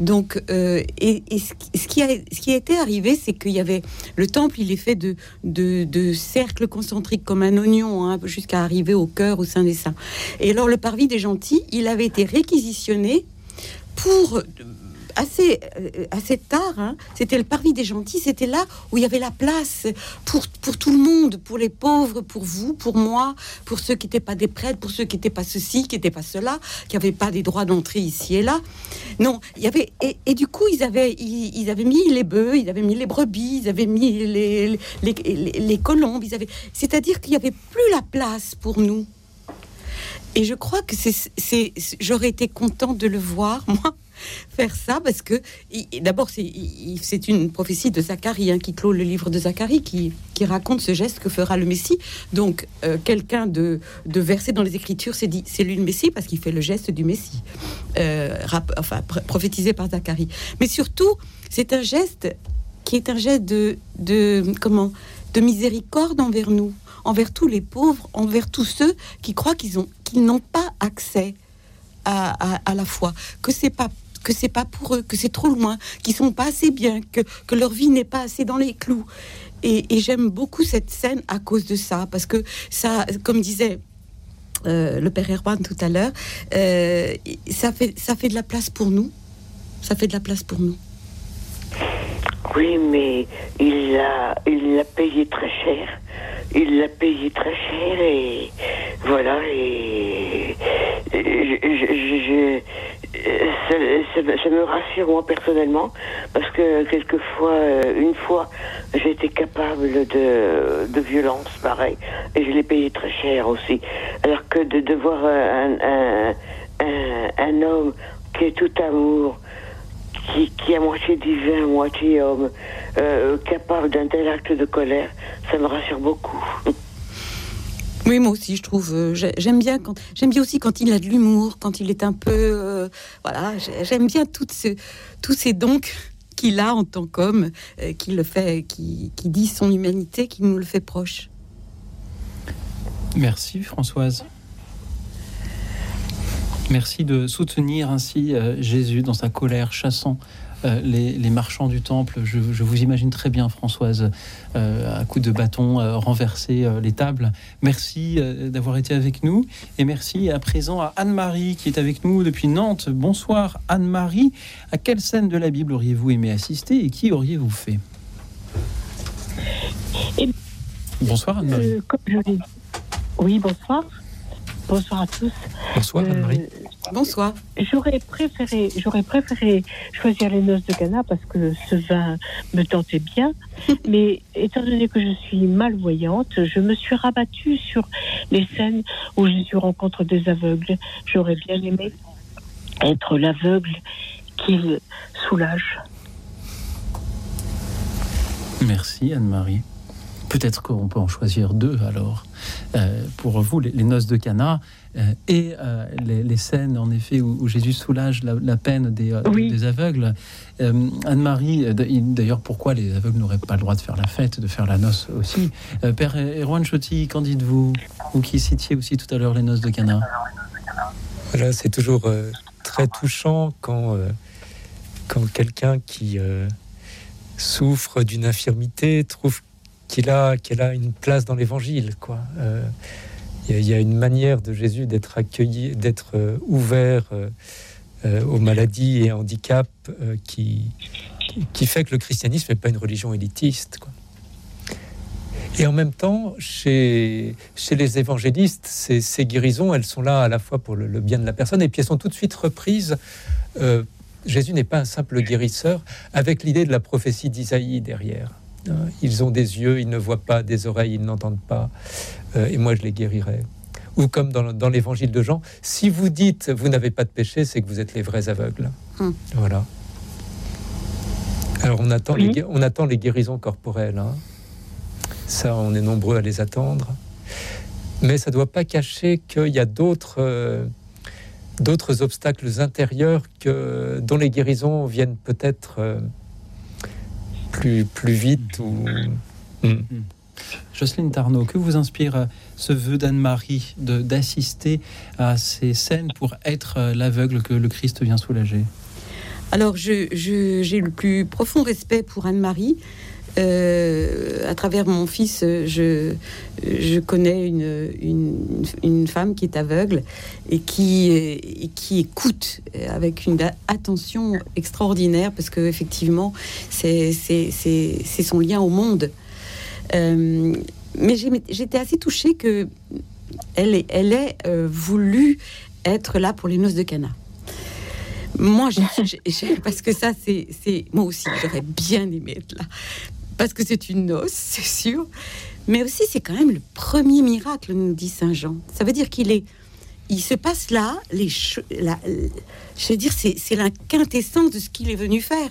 Donc, euh, ce, qui- a, ce été arrivé, c'est qu'il y avait le temple, il est fait de, de, cercles concentriques comme un oignon, hein, jusqu'à arriver au cœur, au sein des saints. Et alors, le parvis des gentils, il avait été réquisitionné pour assez, euh, assez tard. hein. C'était le parvis des gentils, c'était là où il y avait la place pour, pour tout le monde, pour les pauvres, pour vous, pour moi, pour ceux qui n'étaient pas des prêtres, pour ceux qui n'étaient pas ceci, qui n'étaient pas cela, qui n'avaient pas des droits d'entrée ici et là. Non, il y avait et, du coup ils avaient ils, avaient mis les bœufs, ils avaient mis les brebis, ils avaient mis les les, les, colombes, ils avaient c'est-à-dire qu'il y avait plus la place pour nous. Et je crois que c'est j'aurais été contente de le voir moi faire ça parce que d'abord c'est une prophétie de Zacharie hein, qui clôt le livre de Zacharie qui, raconte ce geste que fera le Messie. Donc euh, quelqu'un de, de versé dans les Écritures s'est dit c'est lui le Messie parce qu'il fait le geste du Messie, euh, prophétisé par Zacharie. Mais surtout c'est un geste qui est un geste de, comment de miséricorde envers nous, envers tous les pauvres, envers tous ceux qui croient qu'ils ont qu'ils n'ont pas accès à, à- à la foi, que c'est pas que c'est pas pour eux, que c'est trop loin, qu'ils sont pas assez bien, que, que leur vie n'est pas assez dans les clous. Et, j'aime beaucoup cette scène à cause de ça, parce que ça, comme disait euh, le père Erwan tout à l'heure, euh, ça fait ça fait de la place pour nous, ça fait de la place pour nous. Oui, mais il l'a, il l'a payé très cher. Il l'a payé très cher et voilà et, et ça, me- rassure moi personnellement parce que quelquefois, euh, une fois, j'ai été capable de, de violence pareil et je l'ai payé très cher aussi. Alors que de, de voir un, un, un, un homme qui est tout amour, qui, qui est moitié divin, moitié homme, euh, capable d'un tel acte de colère, ça me rassure beaucoup. Oui, moi aussi, je trouve. euh, j'ai- j'aime bien quand j'aime bien aussi quand il a de l'humour, quand il est un peu, euh, voilà. j'ai- J'aime bien toutes ce- tous ces dons qu'il a en tant qu'homme, euh, qui le fait, qui, qui dit son humanité, qui nous le fait proche. Merci Françoise. Merci de soutenir ainsi Jésus dans sa colère, chassant euh, les, les marchands du temple. Je, je vous imagine très bien, Françoise, euh, à coups de bâton, euh, renverser euh, les tables. Merci d'avoir été avec nous. Et merci à présent à Anne-Marie qui est avec nous depuis Nantes. Bonsoir Anne-Marie. À quelle scène de la Bible auriez-vous aimé assister et qui auriez-vous fait? Eh- Bonsoir Anne-Marie. Oui, bonsoir. Bonsoir à tous. Bonsoir Euh, Anne-Marie. Bonsoir. J'aurais préféré, j'aurais préféré choisir les noces de Cana parce que ce vin me tentait bien. Mais étant donné que je suis malvoyante, je me suis rabattue sur les scènes où Jésus rencontre des aveugles. J'aurais bien aimé être l'aveugle qu'il soulage. Merci Anne-Marie. Peut-être qu'on peut en choisir deux alors. Euh, pour vous, les, les noces de Cana euh, et euh, les, les scènes en effet où, où Jésus soulage la, la peine des, euh, Oui. des aveugles. Euh, Anne-Marie, d'ailleurs, pourquoi les aveugles n'auraient pas le droit de faire la fête, de faire la noce aussi? Euh, Père Erwan Chotti, qu'en dites-vous? Vous qui citiez aussi tout à l'heure les noces de Cana. Voilà, c'est toujours euh, très touchant quand, euh, quand quelqu'un qui euh, souffre d'une infirmité trouve qu'il a, qu'il a une place dans l'évangile. quoi. Euh, Il y, a- une manière de Jésus d'être accueilli, d'être euh, ouvert euh, aux maladies et handicaps qui, fait que le christianisme n'est pas une religion élitiste. quoi. Et en même temps, chez, les évangélistes, ces, ces guérisons, elles sont là à la fois pour le, bien de la personne, et puis elles sont tout de suite reprises. Jésus n'est pas un simple guérisseur, avec l'idée de la prophétie d'Isaïe derrière. Hein, Ils ont des yeux, ils ne voient pas, des oreilles, ils n'entendent pas, euh, et moi je les guérirai. Ou comme dans, dans l'évangile de Jean, si vous dites vous n'avez pas de péché, c'est que vous êtes les vrais aveugles. Hmm. Voilà. Alors on attend, les, Oui. gué- on attend les guérisons corporelles. hein. Ça, on est nombreux à les attendre. Mais ça ne doit pas cacher qu'il y a d'autres euh, d'autres obstacles intérieurs que, dont les guérisons viennent peut-être euh, plus, plus vite. Ou... Hmm. Jocelyne Tarnot, que vous inspire euh, ce vœu d'Anne-Marie de- d'assister à ces scènes pour être euh, l'aveugle que le Christ vient soulager? Alors, je- je- j'ai le plus profond respect pour Anne-Marie. Euh, à travers mon fils, je, je connais une, une, femme qui est aveugle et qui, et qui écoute avec une attention extraordinaire parce que effectivement, c'est son lien au monde. Euh, mais j'étais assez touchée que elle ait, elle ait euh, voulu être là pour les noces de Cana. Moi, j'ai- j'ai- j'ai- parce que ça, c'est moi aussi, j'aurais bien aimé être là, parce que c'est une noce, c'est sûr. Mais aussi, c'est quand même le premier miracle, nous dit Saint Jean. Ça veut dire qu'il est, il se passe là, les, la- je veux dire, c'est, la quintessence de ce qu'il est venu faire.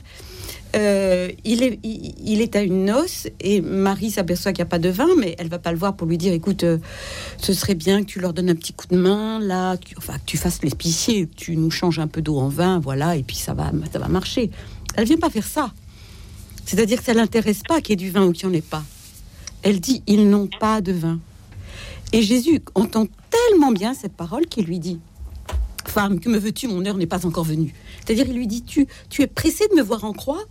Euh, il, est, à une noce et Marie s'aperçoit qu'il n'y a pas de vin, mais elle va pas le voir pour lui dire écoute, euh, ce serait bien que tu leur donnes un petit coup de main, là, enfin que tu fasses l'épicier, que tu nous changes un peu d'eau en vin, voilà, et puis ça va, ça va marcher. Elle vient pas faire ça. C'est-à-dire que ça l'intéresse pas qu'il y ait du vin ou qu'il n'y en ait pas. Elle dit ils n'ont pas de vin. Et Jésus entend tellement bien cette parole qu'il lui dit Femme, que me veux-tu? Mon heure n'est pas encore venue. C'est-à-dire, il lui dit tu, tu es pressé de me voir en croix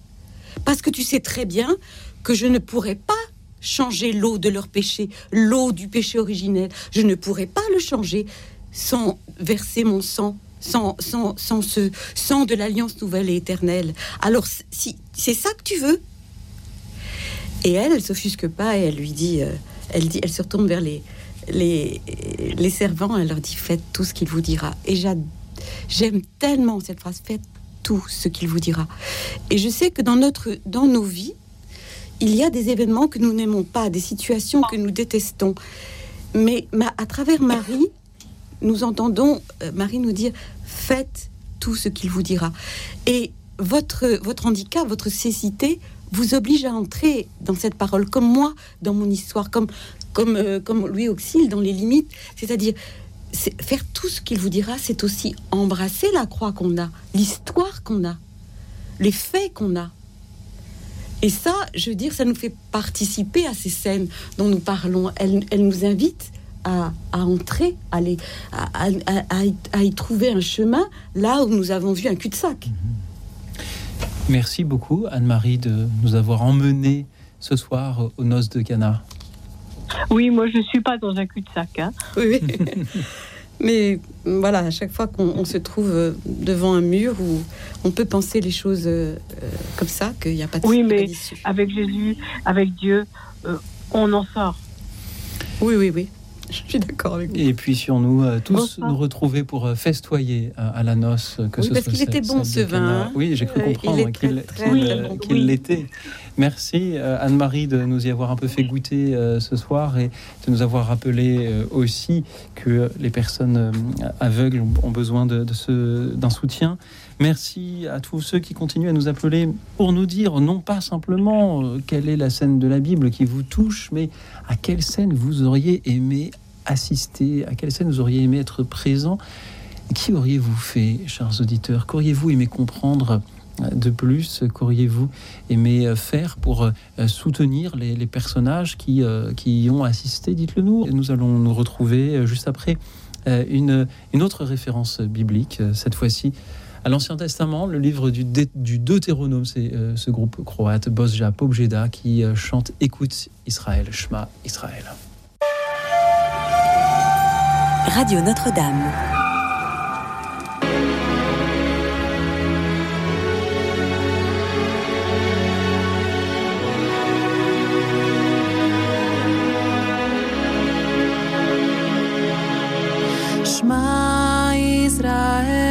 parce que tu sais très bien que je ne pourrai pas changer l'eau de leur péché, l'eau du péché originel. Je ne pourrai pas le changer sans verser mon sang, sans, sans, sans ce sang de l'alliance nouvelle et éternelle. Alors, si c'est ça que tu veux, et elle, elle s'offusque pas et elle lui dit, euh, elle dit, elle se retourne vers les, les, les servants, elle leur dit faites tout ce qu'il vous dira. Et j'aime tellement cette phrase faites tout ce qu'il vous dira. Et je sais que dans notre, dans nos vies, il y a des événements que nous n'aimons pas, des situations que nous détestons. Mais ma- à travers Marie, nous entendons euh, Marie nous dire faites tout ce qu'il vous dira. Et votre, votre handicap, votre cécité vous oblige à entrer dans cette parole, comme moi dans mon histoire, comme, comme, euh, comme Louis Auxil dans les limites. C'est-à-dire, c'est- faire tout ce qu'il vous dira, c'est aussi embrasser la croix qu'on a, l'histoire qu'on a, les faits qu'on a. Et ça, je veux dire, ça nous fait participer à ces scènes dont nous parlons. Elles, elles nous invitent à, à entrer, à, les- à, à- y- trouver un chemin là où nous avons vu un cul-de-sac. Merci beaucoup, Anne-Marie, de nous avoir emmenés ce soir aux noces de Cana. Oui, moi je ne suis pas dans un cul-de-sac. Hein. Oui, oui. Mais voilà, à chaque fois qu'on on se trouve euh, devant un mur où on peut penser les choses euh, euh, comme ça, qu'il n'y a pas de Oui, mais avec Jésus, avec Dieu, euh, on en sort. Oui, oui, oui. Je suis d'accord avec vous. Et puissions-nous euh, tous Bonsoir. nous retrouver pour euh, festoyer à, à la noce, euh, que Oui, ce parce qu'il était bon, ce vin, hein. Oui, j'ai cru Euh, comprendre qu'il euh, l'était. Merci euh, Anne-Marie de nous y avoir un peu fait goûter euh, ce soir et de nous avoir rappelé euh, aussi que les personnes euh, aveugles ont, besoin de, de ce- d'un soutien. Merci à tous ceux qui continuent à nous appeler pour nous dire non pas simplement euh, quelle est la scène de la Bible qui vous touche, mais à quelle scène vous auriez aimé assister, à quelle scène? Vous auriez aimé être présent. Qui auriez-vous fait, chers auditeurs? Qu'auriez-vous aimé comprendre euh, de plus? Qu'auriez-vous aimé euh, faire pour euh, soutenir les, personnages qui, qui y ont assisté? Dites-le nous. Nous allons nous retrouver juste après une, une autre référence biblique, cette fois-ci à l'Ancien Testament, le livre du, Deutéronome, c'est ce groupe croate, Bosja Pobjeda, qui chante Écoute Israël, Shema Israël. Radio Notre-Dame. Shema Israel.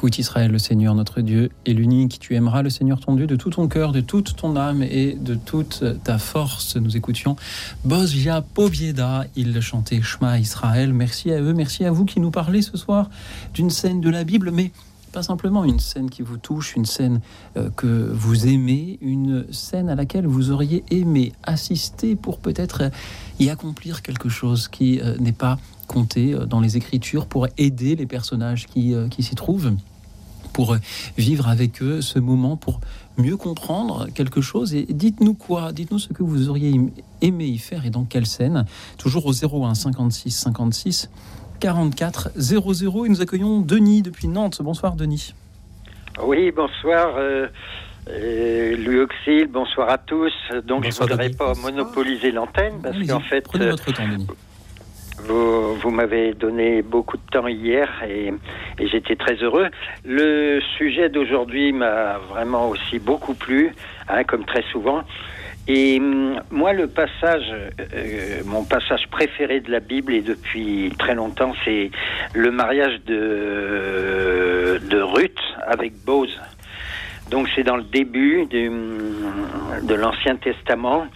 Écoute Israël, le Seigneur notre Dieu est l'unique. Tu aimeras le Seigneur ton Dieu de tout ton cœur, de toute ton âme et de toute ta force. Nous écoutions Bozia Povieda. Il chantait Shema Israël. Merci à eux, merci à vous qui nous parlez ce soir d'une scène de la Bible, mais pas simplement une scène qui vous touche, une scène euh, que vous aimez, une scène à laquelle vous auriez aimé assister pour peut-être euh, y accomplir quelque chose qui euh, n'est pas compté dans les Écritures, pour aider les personnages qui, qui s'y trouvent, pour euh, vivre avec eux ce moment, pour mieux comprendre quelque chose. Et dites-nous quoi Dites-nous ce que vous auriez aim- aimé y faire et dans quelle scène Toujours au 01 56 56 44 00. Et nous accueillons Denis depuis Nantes. Bonsoir Denis. Oui, bonsoir. Euh, euh, Louis Auxil, bonsoir à tous. Donc, Bonsoir, je ne voudrais Denis. pas monopoliser l'antenne parce qu'en fait, prenez euh, votre temps, Denis. Vous, m'avez donné beaucoup de temps hier et, j'étais très heureux. Le sujet d'aujourd'hui m'a vraiment aussi beaucoup plu, hein, comme très souvent. Et hum, moi, le passage, euh, mon passage préféré de la Bible et depuis très longtemps, c'est le mariage de, de Ruth avec Bose. Donc c'est dans le début de l'Ancien Testament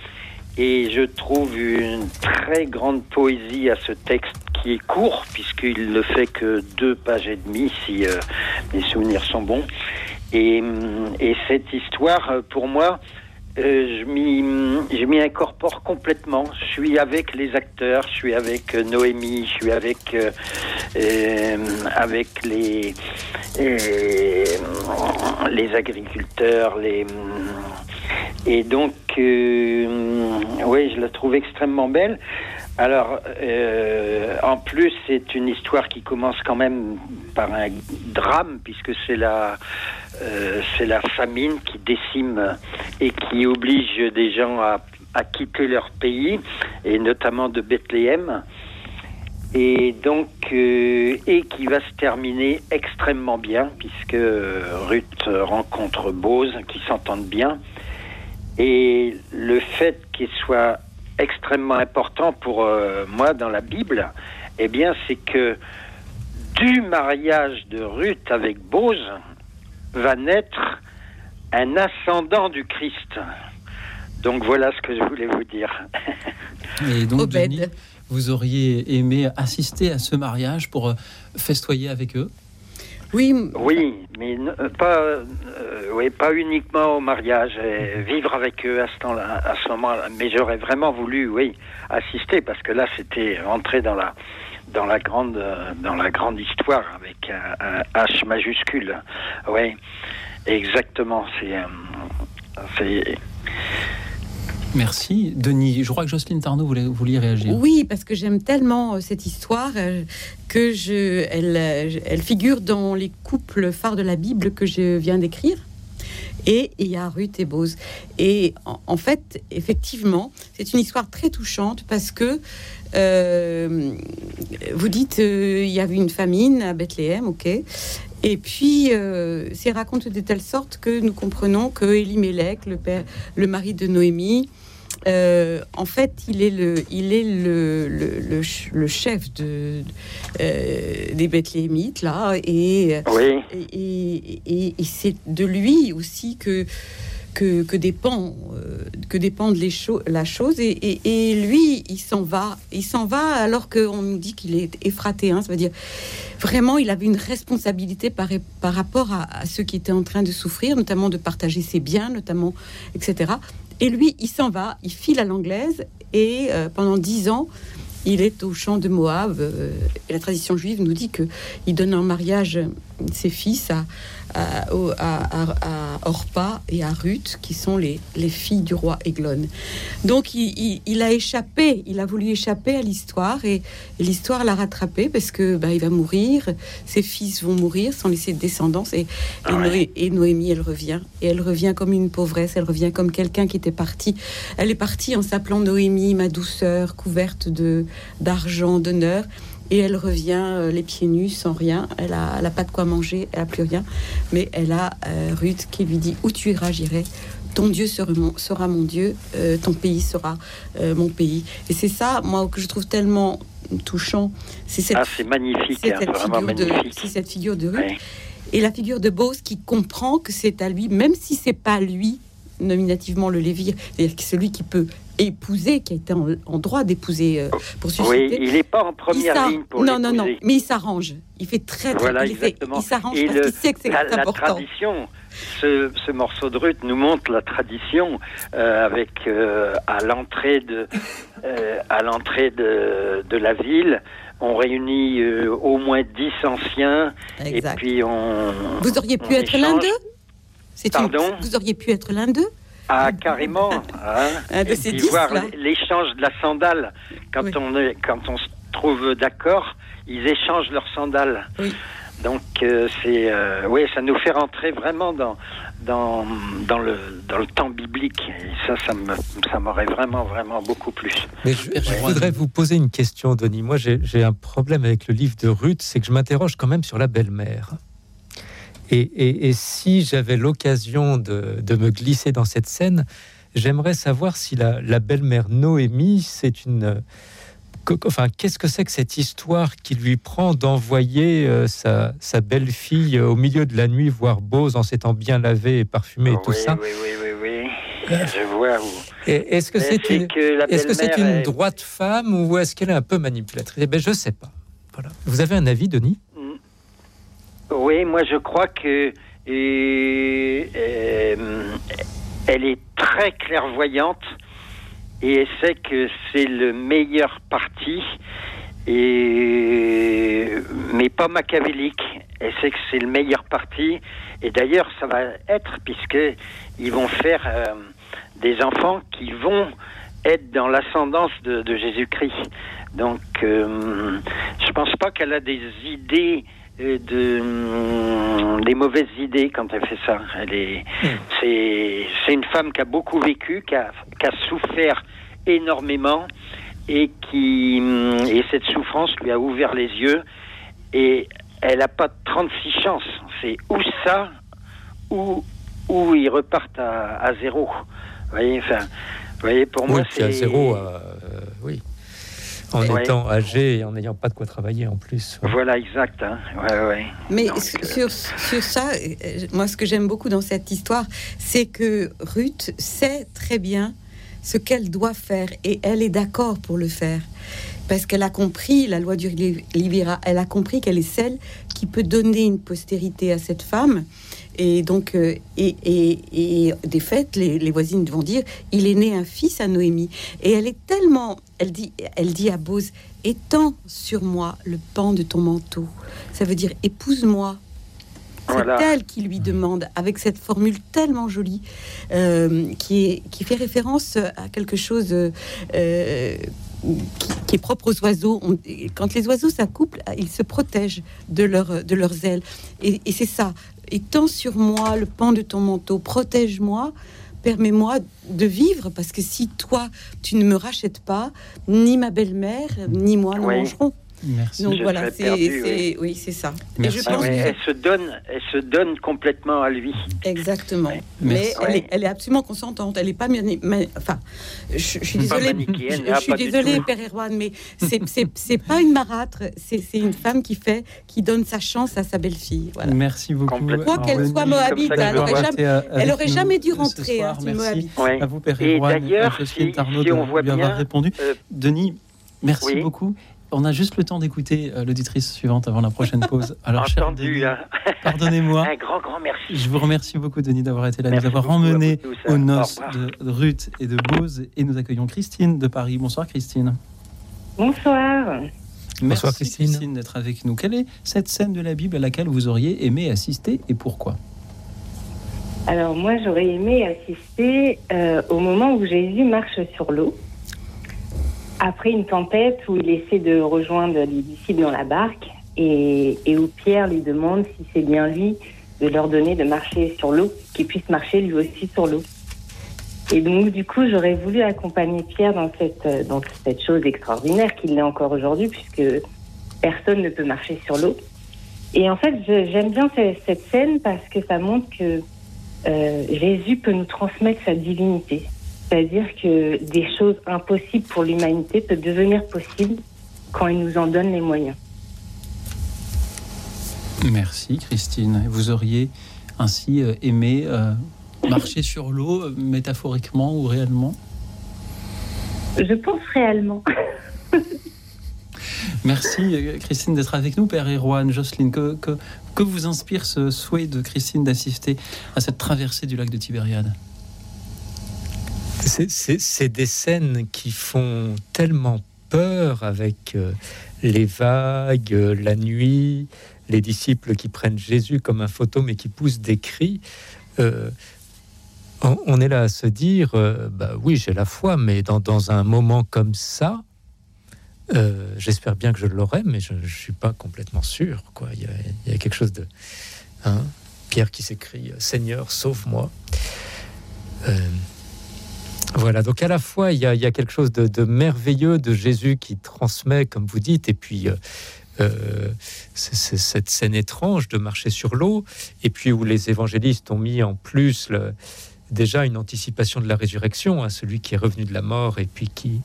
et je trouve une très grande poésie à ce texte qui est court puisqu'il ne fait que deux pages et demie si euh, mes souvenirs sont bons. Et, hum, et cette histoire, euh, pour moi, euh, je m'y je m'y incorpore complètement. Je suis avec les acteurs, je suis avec euh, Noémie, je suis avec euh, euh, avec les euh, les agriculteurs, les et donc euh, oui, je la trouve extrêmement belle. Alors, euh, en plus, c'est une histoire qui commence quand même par un drame, puisque c'est la, euh, c'est la famine qui décime et qui oblige des gens à, à quitter leur pays, et notamment de Bethléem. Et donc, et qui va se terminer extrêmement bien, puisque Ruth rencontre Bose, qui s'entendent bien. Et le fait qu'il soit extrêmement important pour euh, moi dans la Bible, eh bien, c'est que du mariage de Ruth avec Bose va naître un ascendant du Christ. Donc voilà ce que je voulais vous dire. Et donc, Denis, vous auriez aimé assister à ce mariage pour euh, festoyer avec eux? Oui, mais euh, pas, euh, oui, pas uniquement au mariage, et vivre avec eux à ce temps-là, à ce moment-là. Mais j'aurais vraiment voulu, oui, assister parce que là, c'était entrer dans la dans la grande dans la grande histoire avec un, un H majuscule. Oui, exactement. C'est euh, c'est Merci. Denis, je crois que Jocelyne Tarnot voulait, vouliez réagir. Oui, parce que j'aime tellement euh, cette histoire euh, que je, elle, euh, elle figure dans les couples phares de la Bible que je viens d'écrire. Et il y a Ruth et Bose. Et en, fait, effectivement, c'est une histoire très touchante parce que vous dites euh, il y avait une famine à Bethléem, ok. Et puis, c'est raconté de telle sorte que nous comprenons que Elimelech, le père, le mari de Noémie, euh, en fait, il est le, il est le, le, le ch- le chef de, euh, des Bethléemites, là, et, Oui. et, et- c'est de lui aussi que, que, que dépend, euh, que dépendent les cho- la chose. Et, et- lui, il s'en va. Il s'en va alors qu'on nous dit qu'il est effraté. hein. ça veut dire vraiment, il avait une responsabilité par, par rapport à, à ceux qui étaient en train de souffrir, notamment de partager ses biens, notamment, etc. Et lui, il s'en va, il file à l'anglaise et euh, pendant dix ans, il est au champ de Moab. euh, la tradition juive nous dit que il donne en mariage ses fils à, à, au- à- à- Orpa et à Ruth, qui sont les, les filles du roi Églon. Donc il, il- il a échappé, il a voulu échapper à l'histoire et, et l'histoire l'a rattrapé parce que bah, il va mourir, ses fils vont mourir sans laisser de descendance et, et, Noé- et Noémie elle revient et elle revient comme une pauvresse, elle revient comme quelqu'un qui était parti. Elle est partie en s'appelant Noémie, ma douceur, couverte de d'argent, d'honneur. Et elle revient euh, les pieds nus, sans rien. Elle a, elle a pas de quoi manger, elle a plus rien. Mais elle a euh, Ruth qui lui dit Où tu iras, j'irai. Ton Dieu sera mon, Dieu, euh, ton pays sera euh, mon pays. Et c'est ça, moi, que je trouve tellement touchant. C'est cette, ah, c'est magnifique, c'est hein, cette figure de, magnifique. c'est cette figure de Ruth. Ouais. et la figure de Bose qui comprend que c'est à lui, même si c'est pas lui nominativement le Lévire, c'est-à-dire celui qui peut épouser, qui a été en, en droit d'épouser euh, pour Oui, susciter. il n'est pas en première ligne pour non, non, non, mais il s'arrange. Il fait très, très Voilà, il, fait- il s'arrange parce qu'il sait que c'est la, tradition, ce, ce morceau de Ruth nous montre la tradition euh, avec euh, à l'entrée de euh, à l'entrée de, de la ville. On réunit au moins dix anciens Exact. et puis on. Vous auriez on pu être l'un d'eux? Une- Pardon Vous auriez pu être l'un d'eux Ah, carrément. hein. Un de Et ces dix, voir l'échange de la sandale. Quand, on est, quand on se trouve d'accord, ils échangent leurs sandales. Donc, euh, c'est. euh, oui, ça nous fait rentrer vraiment dans, dans, dans, le, dans le temps biblique. Et ça, ça me- ça m'aurait vraiment, vraiment beaucoup plu. Mais je, je voudrais vous poser une question, Denis. Moi, j'ai j'ai un problème avec le livre de Ruth, c'est que je m'interroge quand même sur la belle-mère. Et, et- et si j'avais l'occasion de, de me glisser dans cette scène, j'aimerais savoir si la, la belle-mère Noémie, c'est une... euh, que- Enfin, qu'est-ce que c'est que cette histoire qui lui prend d'envoyer euh, sa, sa belle-fille euh, au milieu de la nuit voir Bose en s'étant bien lavé et parfumé et tout oui, ça? oui, oui, oui, oui. Je vois où. Est-ce que c'est une, est-ce que c'est une est- droite femme ou est-ce qu'elle est un peu manipulatrice? Eh ben, je sais pas. Voilà. Vous avez un avis, Denis? Oui, moi je crois que euh, elle est très clairvoyante et elle sait que c'est le meilleur parti, et mais pas machiavélique. Elle sait que c'est le meilleur parti et d'ailleurs ça va être puisque ils vont faire euh, des enfants qui vont être dans l'ascendance de, de Jésus-Christ. Donc, euh, je pense pas qu'elle a des idées euh, de hum, des mauvaises idées quand elle fait ça. Elle est, c'est, c'est une femme qui a beaucoup vécu, qui a, qui a souffert énormément et qui hum, et cette souffrance lui a ouvert les yeux et elle a pas 36 chances. C'est ou ça ou ou ils repartent à, à zéro. Vous voyez, enfin, vous voyez, pour Oui, moi, puis à c'est zéro, euh, oui. En Ouais. étant âgé et en n'ayant pas de quoi travailler en plus. Voilà, exact. Hein. Ouais, ouais. Mais Donc, sur, euh, sur, sur ça, euh, moi, ce que j'aime beaucoup dans cette histoire, c'est que Ruth sait très bien ce qu'elle doit faire et elle est d'accord pour le faire. Parce qu'elle a compris la loi du Livira, elle a compris qu'elle est celle qui peut donner une postérité à cette femme. Et donc, euh, et, et, et des faits, les, les voisines vont dire, il est né un fils à Noémie. Et elle est tellement, elle dit, elle dit à Bose, étends sur moi le pan de ton manteau. Ça veut dire, épouse-moi. C'est elle qui lui demande, avec cette formule tellement jolie, euh, qui, est, qui fait référence à quelque chose euh, euh, qui, qui est propre aux oiseaux. On- quand les oiseaux s'accouplent, ils se protègent de, leur, de leurs ailes. Et, et c'est ça. Étends sur moi le pan de ton manteau, protège-moi, permets-moi de vivre, parce que si toi, tu ne me rachètes pas, ni ma belle-mère, ni moi ne Oui. mangerons. Merci. Donc Je voilà, c'est, perdu, c'est- oui, c'est ça. Merci. Et je Ah pense ouais, que elle se donne, elle se donne complètement à lui. Exactement. Mais elle est, elle est absolument consentante. Elle est pas mani- ma- Enfin, je, je suis désolée. je, ah, je suis désolée, tout. Père Erwan, mais c'est c'est c'est pas une marâtre. C'est c'est une femme qui fait, qui donne sa chance à sa belle-fille. Voilà. Merci beaucoup. Quoi qu'elle Denis, soit moabite, elle aurait jamais, elle aurait jamais dû rentrer. soir. hein, c'est une Merci moabite. Ouais. à vous, Père Et Erwan, d'ailleurs, à Jocelyne si- Tarnot, si on voit bien, répondu. euh, Denis, merci oui. beaucoup. On a juste le temps d'écouter euh, l'auditrice suivante avant la prochaine pause. Alors, cher entendu. Denis, hein. pardonnez-moi. Un grand, grand merci. Je vous remercie beaucoup, Denis, d'avoir été là, de nous Merci avoir emmenés aux noces Au de Ruth et de Bose. Et nous accueillons Christine de Paris. Bonsoir, Christine. Bonsoir. Merci, Christine. d'être avec nous. Quelle est cette scène de la Bible à laquelle vous auriez aimé assister et pourquoi? Alors moi j'aurais aimé assister euh, au moment où Jésus marche sur l'eau. Après une tempête où il essaie de rejoindre les disciples dans la barque et, où Pierre lui demande si c'est bien lui de leur donner de marcher sur l'eau, qu'il puisse marcher lui aussi sur l'eau. Et donc du coup j'aurais voulu accompagner Pierre dans cette, dans cette chose extraordinaire qu'il est encore aujourd'hui puisque personne ne peut marcher sur l'eau. Et en fait j'aime bien ce- cette scène parce que ça montre que euh, Jésus peut nous transmettre sa divinité. C'est-à-dire que des choses impossibles pour l'humanité peuvent devenir possibles quand il nous en donne les moyens. Merci Christine. Vous auriez ainsi euh, aimé euh, marcher sur l'eau, euh, métaphoriquement ou réellement? Je pense réellement. Merci Christine d'être avec nous, Père Erwan, Jocelyne. Que, que, que vous inspire ce souhait de Christine d'assister à cette traversée du lac de Tibériade? C'est- des scènes qui font tellement peur avec euh, les vagues, euh, la nuit, les disciples qui prennent Jésus comme un fantôme et qui poussent des cris. Euh, on, est là à se dire, bah oui, j'ai la foi, mais dans, un moment comme ça, j'espère bien que je l'aurai, mais je ne suis pas complètement sûr. Quoi. Il, y a, quelque chose de... hein, Pierre qui s'écrit, Seigneur, sauve-moi. Voilà, donc à la fois, il y a, quelque chose de, merveilleux de Jésus qui transmet, comme vous dites, et puis euh, euh, cette scène étrange de marcher sur l'eau, et puis où les évangélistes ont mis en plus déjà une anticipation de la résurrection, hein, celui qui est revenu de la mort et puis qui,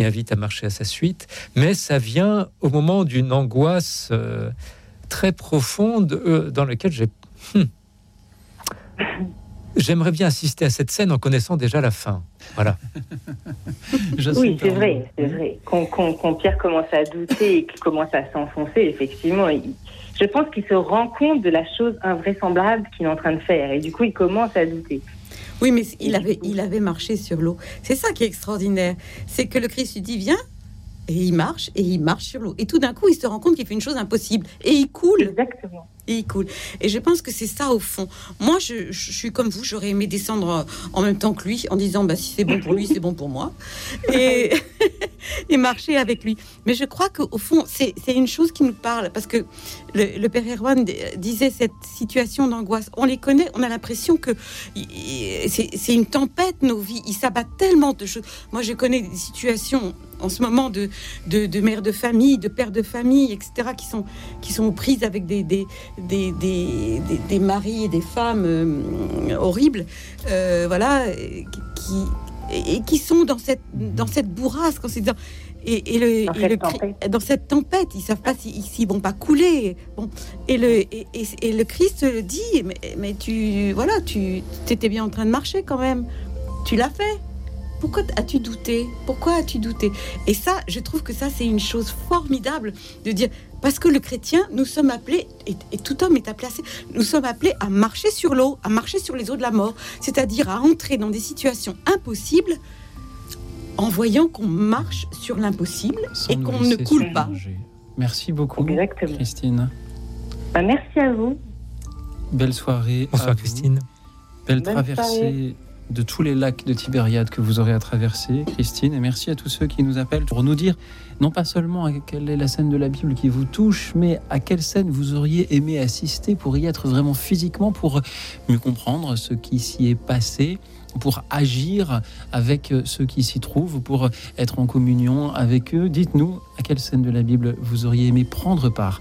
invite à marcher à sa suite. Mais ça vient au moment d'une angoisse euh, très profonde dans laquelle j'ai... Hmm. J'aimerais bien assister à cette scène en connaissant déjà la fin. Voilà. Oui, c'est vrai, c'est vrai. Quand, quand- quand Pierre commence à douter et qu'il commence à s'enfoncer, effectivement, il- je pense qu'il se rend compte de la chose invraisemblable qu'il est en train de faire. Et du coup, il commence à douter. Oui, mais il avait, il avait marché sur l'eau. C'est ça qui est extraordinaire. C'est que le Christ lui dit Viens. Et il marche, et il marche sur l'eau. Et tout d'un coup, il se rend compte qu'il fait une chose impossible. Et il coule. Exactement. Et il coule. Et je pense que c'est ça au fond. Moi, je, suis comme vous, j'aurais aimé descendre en même temps que lui, en disant bah, si c'est bon pour lui, c'est bon pour moi. Et, marcher avec lui. Mais je crois qu'au fond, c'est une chose qui nous parle. Parce que le, père Erwan disait cette situation d'angoisse. On les connaît, on a l'impression que c'est une tempête, nos vies. Ils s'abattent tellement de choses. Moi, je connais des situations en ce moment de, de, mères de famille, de pères de famille, etc., qui sont, qui sont aux prises avec des, des, des, des- des maris et des femmes euh, horribles, euh, voilà, qui, et, et qui sont dans cette, dans cette bourrasque, en se disant. Et, et le, Dans et cette le cri- dans cette tempête, ils savent pas s'ils s'ils vont pas couler. Bon, et le et, le Christ dit, mais, mais tu voilà, tu étais bien en train de marcher quand même. Tu l'as fait. Pourquoi as-tu douté? Pourquoi as-tu douté? Et ça, je trouve que ça, c'est une chose formidable de dire, parce que le chrétien, nous sommes appelés, et, et tout homme est appelé à, nous sommes appelés à marcher sur l'eau, à marcher sur les eaux de la mort, c'est-à-dire à entrer dans des situations impossibles en voyant qu'on marche sur l'impossible et qu'on ne coule pas. Merci beaucoup, Christine. Bah, merci à vous. Belle soirée. Bonsoir, à vous. Christine. Belle Bonne traversée soirée. De tous les lacs de Tibériade que vous aurez à traverser, Christine. Et merci à tous ceux qui nous appellent pour nous dire non pas seulement à quelle est la scène de la Bible qui vous touche, mais à quelle scène vous auriez aimé assister pour y être vraiment physiquement, pour mieux comprendre ce qui s'y est passé pour agir avec ceux qui s'y trouvent, pour être en communion avec eux. Dites-nous à quelle scène de la Bible vous auriez aimé prendre part.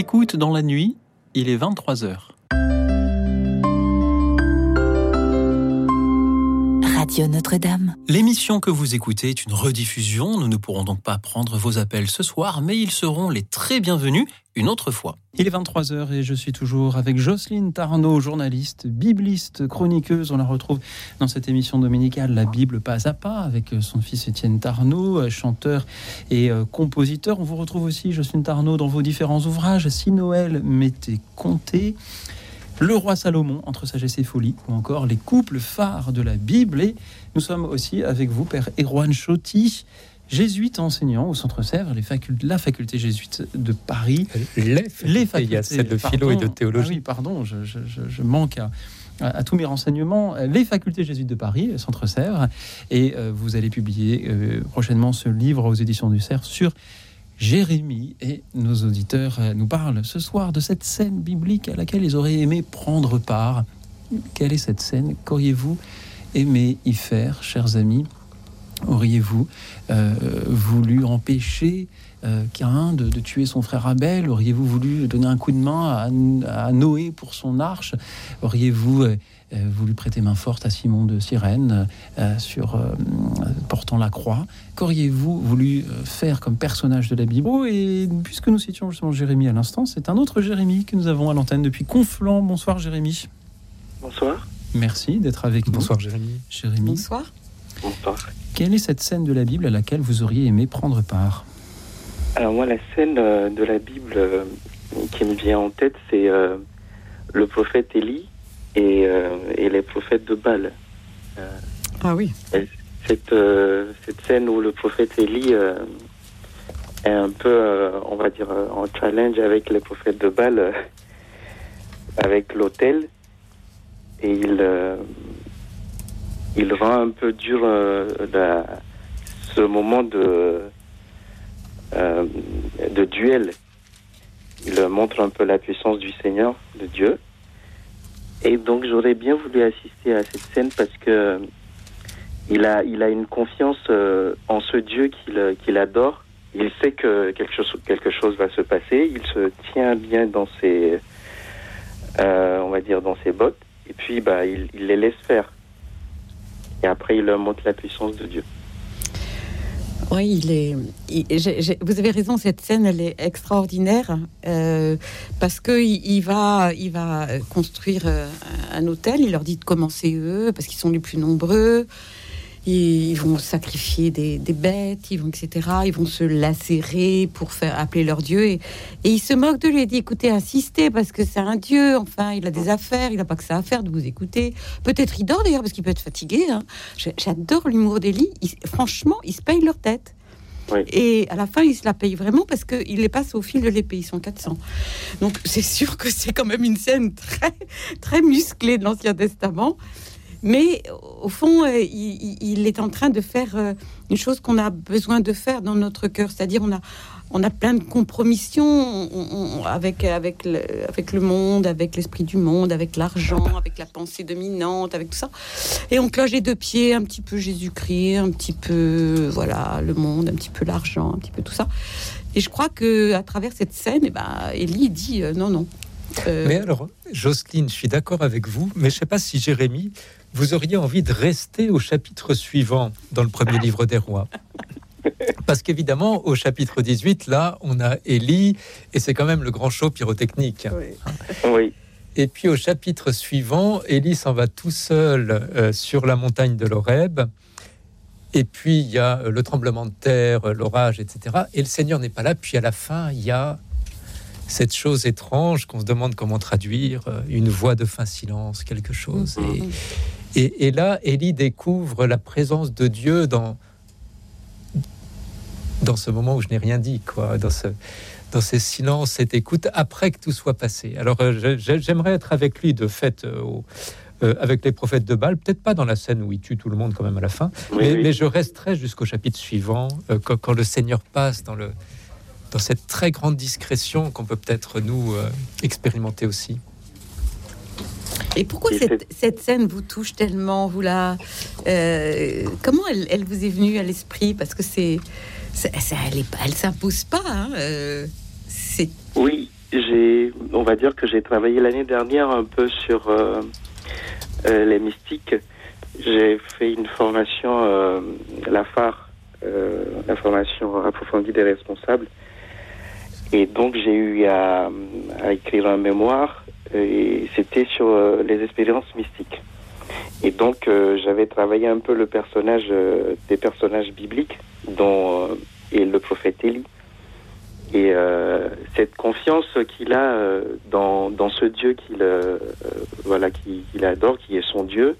Écoute dans la nuit, il est 23h. Radio Notre-Dame. L'émission que vous écoutez est une rediffusion. Nous ne pourrons donc pas prendre vos appels ce soir, mais ils seront les très bienvenus une autre fois. Il est 23h et je suis toujours avec Jocelyne Tarnot, journaliste, bibliste, chroniqueuse. On la retrouve dans cette émission dominicale La Bible pas à pas avec son fils Étienne Tarnot, chanteur et euh, compositeur. On vous retrouve aussi, Jocelyne Tarnot, dans vos différents ouvrages Si Noël m'était compté. Le roi Salomon, entre sagesse et folie, ou encore les couples phares de la Bible. Et nous sommes aussi avec vous, Père Erwan Chotti, jésuite enseignant au Centre Sèvres, les la faculté jésuite de Paris. Les facultés, il y a celle de philo et de théologie. Ah oui, pardon, je, je- je- je manque à tous mes renseignements. Les facultés jésuites de Paris, Centre Sèvres. Et euh, vous allez publier euh, prochainement ce livre aux éditions du Cerf sur Jérémie et nos auditeurs euh, nous parlent ce soir de cette scène biblique à laquelle ils auraient aimé prendre part. Quelle est cette scène? Qu'auriez-vous aimé y faire, chers amis? Auriez-vous euh, voulu empêcher euh, Caïn de, tuer son frère Abel? Auriez-vous voulu donner un coup de main à, Noé pour son arche? Auriez-vous euh, euh, voulu prêter main forte à Simon de Cyrène euh, sur euh, portant la croix Qu'auriez-vous voulu euh, faire comme personnage de la Bible? Oh, Et puisque nous citions justement Jérémie à l'instant, c'est un autre Jérémie que nous avons à l'antenne depuis Conflans. Bonsoir Jérémie. Bonsoir. Merci d'être avec nous. Bonsoir Jérémy. Jérémy. Bonsoir. Bonsoir. Quelle est cette scène de la Bible à laquelle vous auriez aimé prendre part? Alors moi, la scène euh, de la Bible euh, qui me vient en tête, c'est euh, le prophète Élie et, euh, et les prophètes de Baal. Euh, Ah oui. et cette, euh, cette scène où le prophète Élie est un peu, on va dire, en challenge avec les prophètes de Baal, avec l'autel, et il, il rend un peu dur euh, la- ce moment de, euh, de duel. Il montre un peu la puissance du Seigneur, de Dieu. Et donc j'aurais bien voulu assister à cette scène parce que il a, il a une confiance euh, en ce Dieu qu'il qu'il adore. Il sait que quelque chose, quelque chose va se passer. Il se tient bien dans ses, euh, on va dire, dans ses bottes. Et puis, bah, il, il les laisse faire. Et après, il leur montre la puissance de Dieu. Oui, il est. vous avez raison, cette scène, elle est extraordinaire euh, parce que il, il va, il va construire euh, un hôtel. Il leur dit de commencer eux parce qu'ils sont les plus nombreux. Ils, ils vont sacrifier des, des bêtes, ils vont etc. Ils vont se lacérer pour faire appeler leur dieu et, et il se moque de lui. Il dit écoutez, insistez parce que c'est un dieu. Enfin, il a des affaires. Il n'a pas que ça à faire de vous écouter. Peut-être il dort d'ailleurs parce qu'il peut être fatigué. hein. J'adore l'humour d'Elie. Il- Franchement, ils se payent leur tête. Et à la fin, ils se la payent vraiment parce qu'ils les passent au fil de l'épée. Ils sont 400. Donc, c'est sûr que c'est quand même une scène très, très musclée de l'Ancien Testament. Mais au fond, euh, il, est en train de faire euh, une chose qu'on a besoin de faire dans notre cœur. C'est-à-dire, on a, on a plein de compromissions on- on- avec, avec, le, avec le monde, avec l'esprit du monde, avec l'argent, avec la pensée dominante, avec tout ça. Et on cloche les deux pieds, un petit peu Jésus-Christ, un petit peu voilà le monde, un petit peu l'argent, un petit peu tout ça. Et je crois que à travers cette scène, eh ben, dit euh, non, non. Mais alors, Jocelyne, je suis d'accord avec vous, mais je ne sais pas si Jérémie, vous auriez envie de rester au chapitre suivant dans le premier livre des rois. Parce qu'évidemment, au chapitre 18, là, on a Élie, et c'est quand même le grand show pyrotechnique. Oui. Et puis au chapitre suivant, Élie s'en va tout seul euh, sur la montagne de l'Horeb. Et puis il y a euh, le tremblement de terre, euh, l'orage, etc. Et le Seigneur n'est pas là. Puis à la fin, il y a cette chose étrange qu'on se demande comment traduire, une voix de fin silence, quelque chose. Et, et, et là, Élie découvre la présence de Dieu dans, dans ce moment où je n'ai rien dit, quoi, dans ce, dans ces silences, cette écoute, après que tout soit passé. Alors, euh, j'aimerais être avec lui, de fait, euh, au- euh, avec les prophètes de Baal, peut-être pas dans la scène où il tue tout le monde quand même à la fin, Oui, mais, oui. mais je resterai jusqu'au chapitre suivant, quand, quand le Seigneur passe dans, le, dans cette très grande discrétion qu'on peut peut-être nous expérimenter aussi. Et pourquoi cette, cette scène vous touche tellement Vous la, euh, comment elle, elle vous est venue à l'esprit? Parce que c'est, c'est- elle elle s'impose pas. hein, euh, c'est Oui, j'ai, on va dire que j'ai travaillé l'année dernière un peu sur euh, euh, les mystiques. J'ai fait une formation, la phare, la formation approfondie des responsables. Et donc j'ai eu à, à écrire un mémoire et c'était sur euh, les expériences mystiques. Et donc euh, j'avais travaillé un peu le personnage euh, des personnages bibliques dont euh, et le prophète Élie. Et euh, cette confiance qu'il a euh, dans, dans ce Dieu qu'il euh, euh, voilà adore, qui est son Dieu,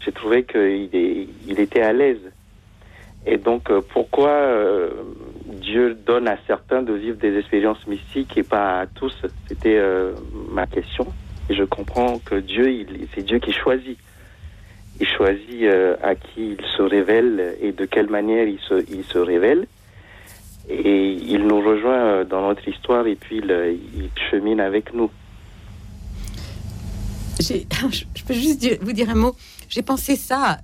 j'ai trouvé qu'il il était à l'aise. Et donc euh, pourquoi euh, Dieu donne à certains de vivre des expériences mystiques et pas à tous C'était euh, ma question. Et je comprends que Dieu, c'est Dieu qui choisit. Il choisit euh, à qui il se révèle et de quelle manière il se, révèle. Et il nous rejoint euh, dans notre histoire et puis il, chemine avec nous. Je peux juste vous dire un mot. J'ai pensé ça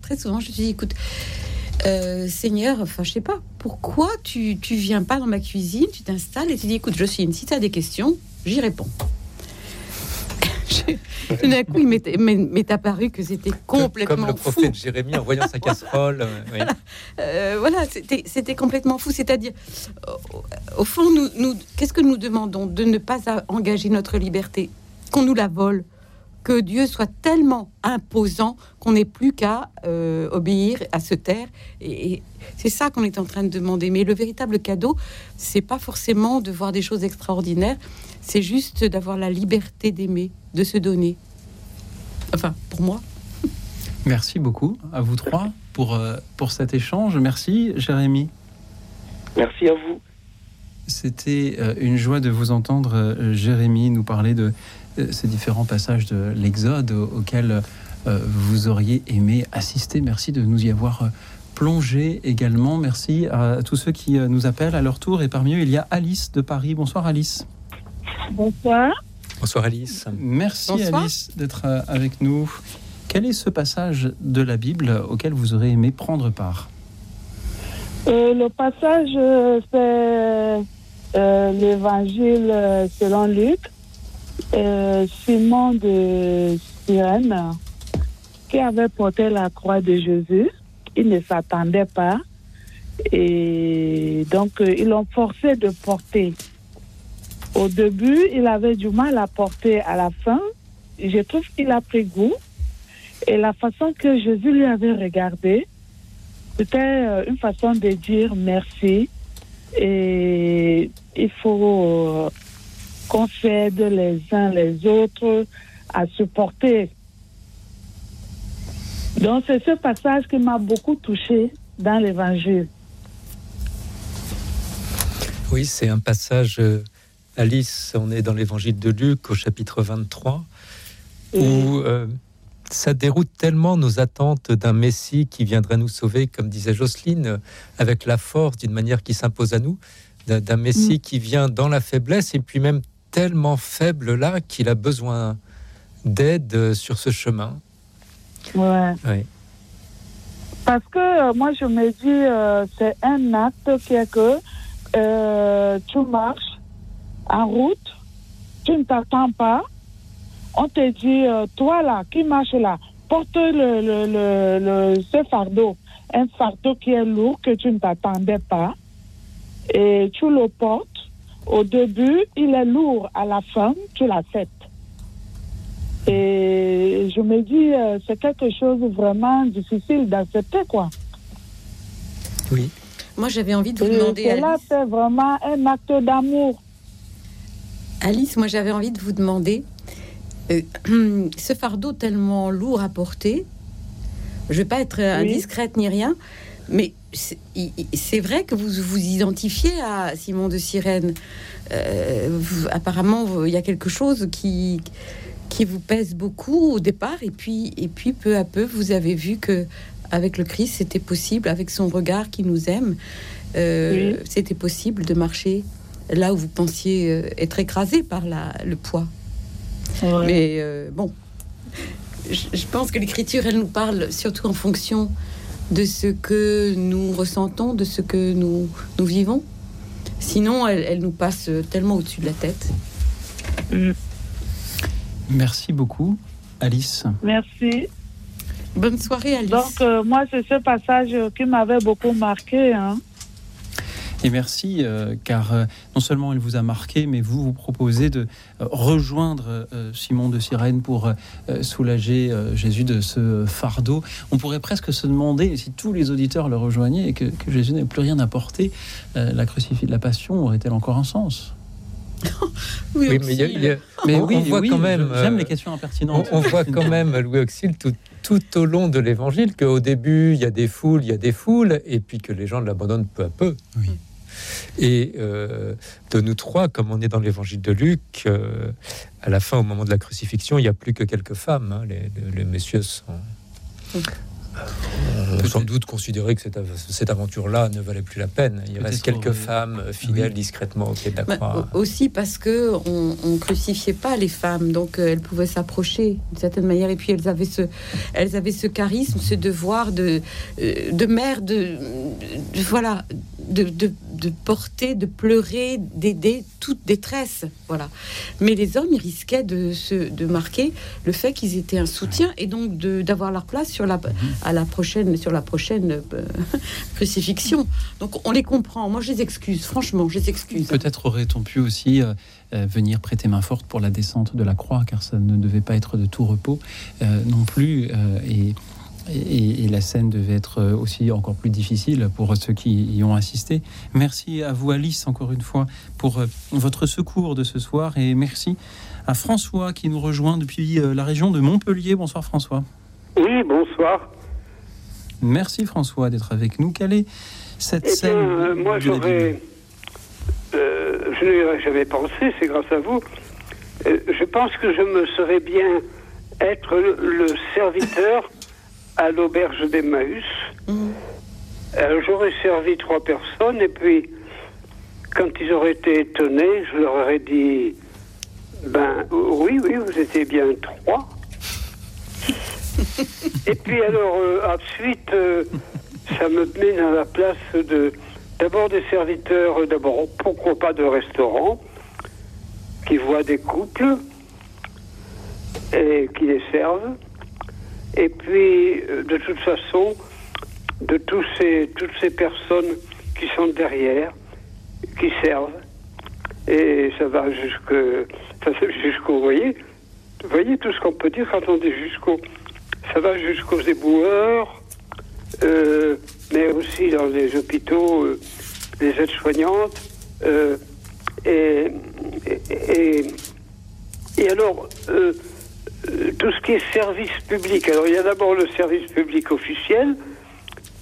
très souvent. Je me suis dit, écoute, euh, Seigneur, enfin, je sais pas, pourquoi tu, tu viens pas dans ma cuisine, tu t'installes et tu dis, écoute, Jocelyne, si tu as des questions, j'y réponds. Je- Tout d'un coup, il m'est- apparu que c'était complètement Comme le fou. prophète Jérémie en voyant sa casserole. euh, oui. Euh, voilà, c'était complètement fou. C'est-à-dire, au, au fond, nous, nous, qu'est-ce que nous demandons De ne pas engager notre liberté, qu'on nous la vole, que Dieu soit tellement imposant qu'on n'ait plus qu'à euh, obéir, à se taire. Et, et c'est ça qu'on est en train de demander. Mais le véritable cadeau, c'est pas forcément de voir des choses extraordinaires, c'est juste d'avoir la liberté d'aimer, de se donner. Enfin, pour moi. Merci beaucoup à vous trois pour, euh, pour cet échange. Merci, Jérémy. Merci à vous. C'était euh, une joie de vous entendre, euh, Jérémy, nous parler de ces différents passages de l'Exode au- auxquels euh, vous auriez aimé assister. Merci de nous y avoir euh, plongé également. Merci à tous ceux qui euh, nous appellent à leur tour. Et parmi eux, il y a Alice de Paris. Bonsoir, Alice. Bonsoir. Bonsoir, Alice. Merci, Bonsoir. Alice, d'être euh, avec nous. Quel est ce passage de la Bible auquel vous aurez aimé prendre part? Euh, le passage, euh, c'est euh, l'évangile euh, selon Luc. Euh, Simon de Cyrène, qui avait porté la croix de Jésus, il ne s'attendait pas. Et donc, euh, ils l'ont forcé de porter. Au début, il avait du mal à porter. À la fin, je trouve qu'il a pris goût. Et la façon que Jésus lui avait regardé, c'était euh, une façon de dire merci. Et il faut qu'on s'aide les uns les autres à supporter. Donc c'est ce passage qui m'a beaucoup touché dans l'évangile. Oui, c'est un passage, euh, Alice, on est dans l'évangile de Luc au chapitre 23, où euh, ça déroute tellement nos attentes d'un Messie qui viendrait nous sauver, comme disait Jocelyne, avec la force, d'une manière qui s'impose à nous, d'un d'un Messie qui vient dans la faiblesse et puis même tellement faible là qu'il a besoin d'aide sur ce chemin. Ouais. Oui. Parce que euh, moi, je me dis, euh, c'est un acte qui est que euh, tu marches en route, tu ne t'attends pas. On te dit, euh, toi là, qui marche là, porte le, le, le, le- ce fardeau. Un fardeau qui est lourd, que tu ne t'attendais pas. Et tu le portes. Au début, il est lourd. À la fin, tu l'acceptes. Et je me dis, euh, c'est quelque chose de vraiment difficile d'accepter, quoi. Oui. Moi, j'avais envie de vous Et demander, cela, c'est vraiment un acte d'amour. Alice, moi j'avais envie de vous demander, euh, ce fardeau tellement lourd à porter, je vais pas être indiscrète ni rien, mais c'est vrai que vous vous identifiez à Simon de Sirène. Euh, vous- apparemment, il y a quelque chose qui qui vous pèse beaucoup au départ, et puis et puis peu à peu, vous avez vu que avec le Christ, c'était possible, avec son regard qui nous aime, euh, c'était possible de marcher là où vous pensiez euh, être écrasé par la, le poids. Mais euh, bon, je, je pense que l'écriture, elle nous parle surtout en fonction de ce que nous ressentons, de ce que nous, nous vivons. Sinon, elle, elle nous passe tellement au-dessus de la tête. Merci beaucoup, Alice. Merci. Bonne soirée, Alice. Donc, euh, moi, c'est ce passage qui m'avait beaucoup marqué. Hein. Et merci, euh, car euh, non seulement elle vous a marqué, mais vous vous proposez de euh, rejoindre euh, Simon de Cyrène pour euh, soulager euh, Jésus de ce fardeau. On pourrait presque se demander si tous les auditeurs le rejoignaient et que, que Jésus n'avait plus rien à porter, euh, la crucifix de la passion aurait-elle encore un sens? Oui, Oui, mais il y a- y a- Mais on, oui, on voit oui, quand même. J'aime les questions on, impertinentes. on voit quand même, Louis Auxil, tout, tout au long de l'évangile, qu'au début, il y a des foules, il y a des foules, et puis que les gens l'abandonnent peu à peu. Et euh, de nous trois, comme on est dans l'évangile de Luc, euh, à la fin, au moment de la crucifixion, il n'y a plus que quelques femmes. hein. Les, les- les messieurs sont. ont sans doute considéré que cette, av- cette aventure-là ne valait plus la peine. Il reste quelques euh, femmes fidèles oui. discrètement au pied de la Bah, croix. aussi parce que on, on crucifiait pas les femmes, donc euh, elles pouvaient s'approcher d'une certaine manière. Et puis elles avaient ce, elles avaient ce charisme, ce devoir de, euh, de mère, de, de- voilà, de, de, de porter, de pleurer, d'aider toute détresse, voilà. Mais les hommes, ils risquaient de se, de marquer le fait qu'ils étaient un soutien et donc d'avoir leur place sur la, à la prochaine, sur la prochaine euh, crucifixion. Donc on les comprend. Moi, je les excuse. Franchement, je les excuse. Peut-être aurait-on pu aussi euh, euh, venir prêter main forte pour la descente de la croix, car ça ne devait pas être de tout repos euh, non plus. euh, et, et- et la scène devait être euh, aussi encore plus difficile pour ceux qui y ont assisté. Merci à vous, Alice, encore une fois, pour euh, votre secours de ce soir. Et merci à François qui nous rejoint depuis euh, la région de Montpellier. Bonsoir, François. Oui, bonsoir. Merci, François, d'être avec nous. Quelle est cette Eh bien, scène euh, moi, j'aurais. euh, je n'y aurais jamais pensé, c'est grâce à vous. Euh, je pense que je me serais bien être le, le serviteur à l'auberge d'Emmaüs. Alors, j'aurais servi trois personnes, et puis, quand ils auraient été étonnés, je leur aurais dit Ben, oui, oui, vous étiez bien trois. Et puis alors, euh, ensuite, euh, ça me met à la place de d'abord des serviteurs, euh, d'abord pourquoi pas de restaurants, qui voient des couples et qui les servent. Et puis, euh, de toute façon, de tous ces, toutes ces personnes qui sont derrière, qui servent. Et ça va jusque, jusqu'au, vous voyez, vous voyez tout ce qu'on peut dire quand on dit jusqu'au, ça va jusqu'aux éboueurs, euh, mais aussi dans les hôpitaux, euh, les aides-soignantes, euh, et, et, et- et alors, euh, tout ce qui est service public. Alors, il y a d'abord le service public officiel,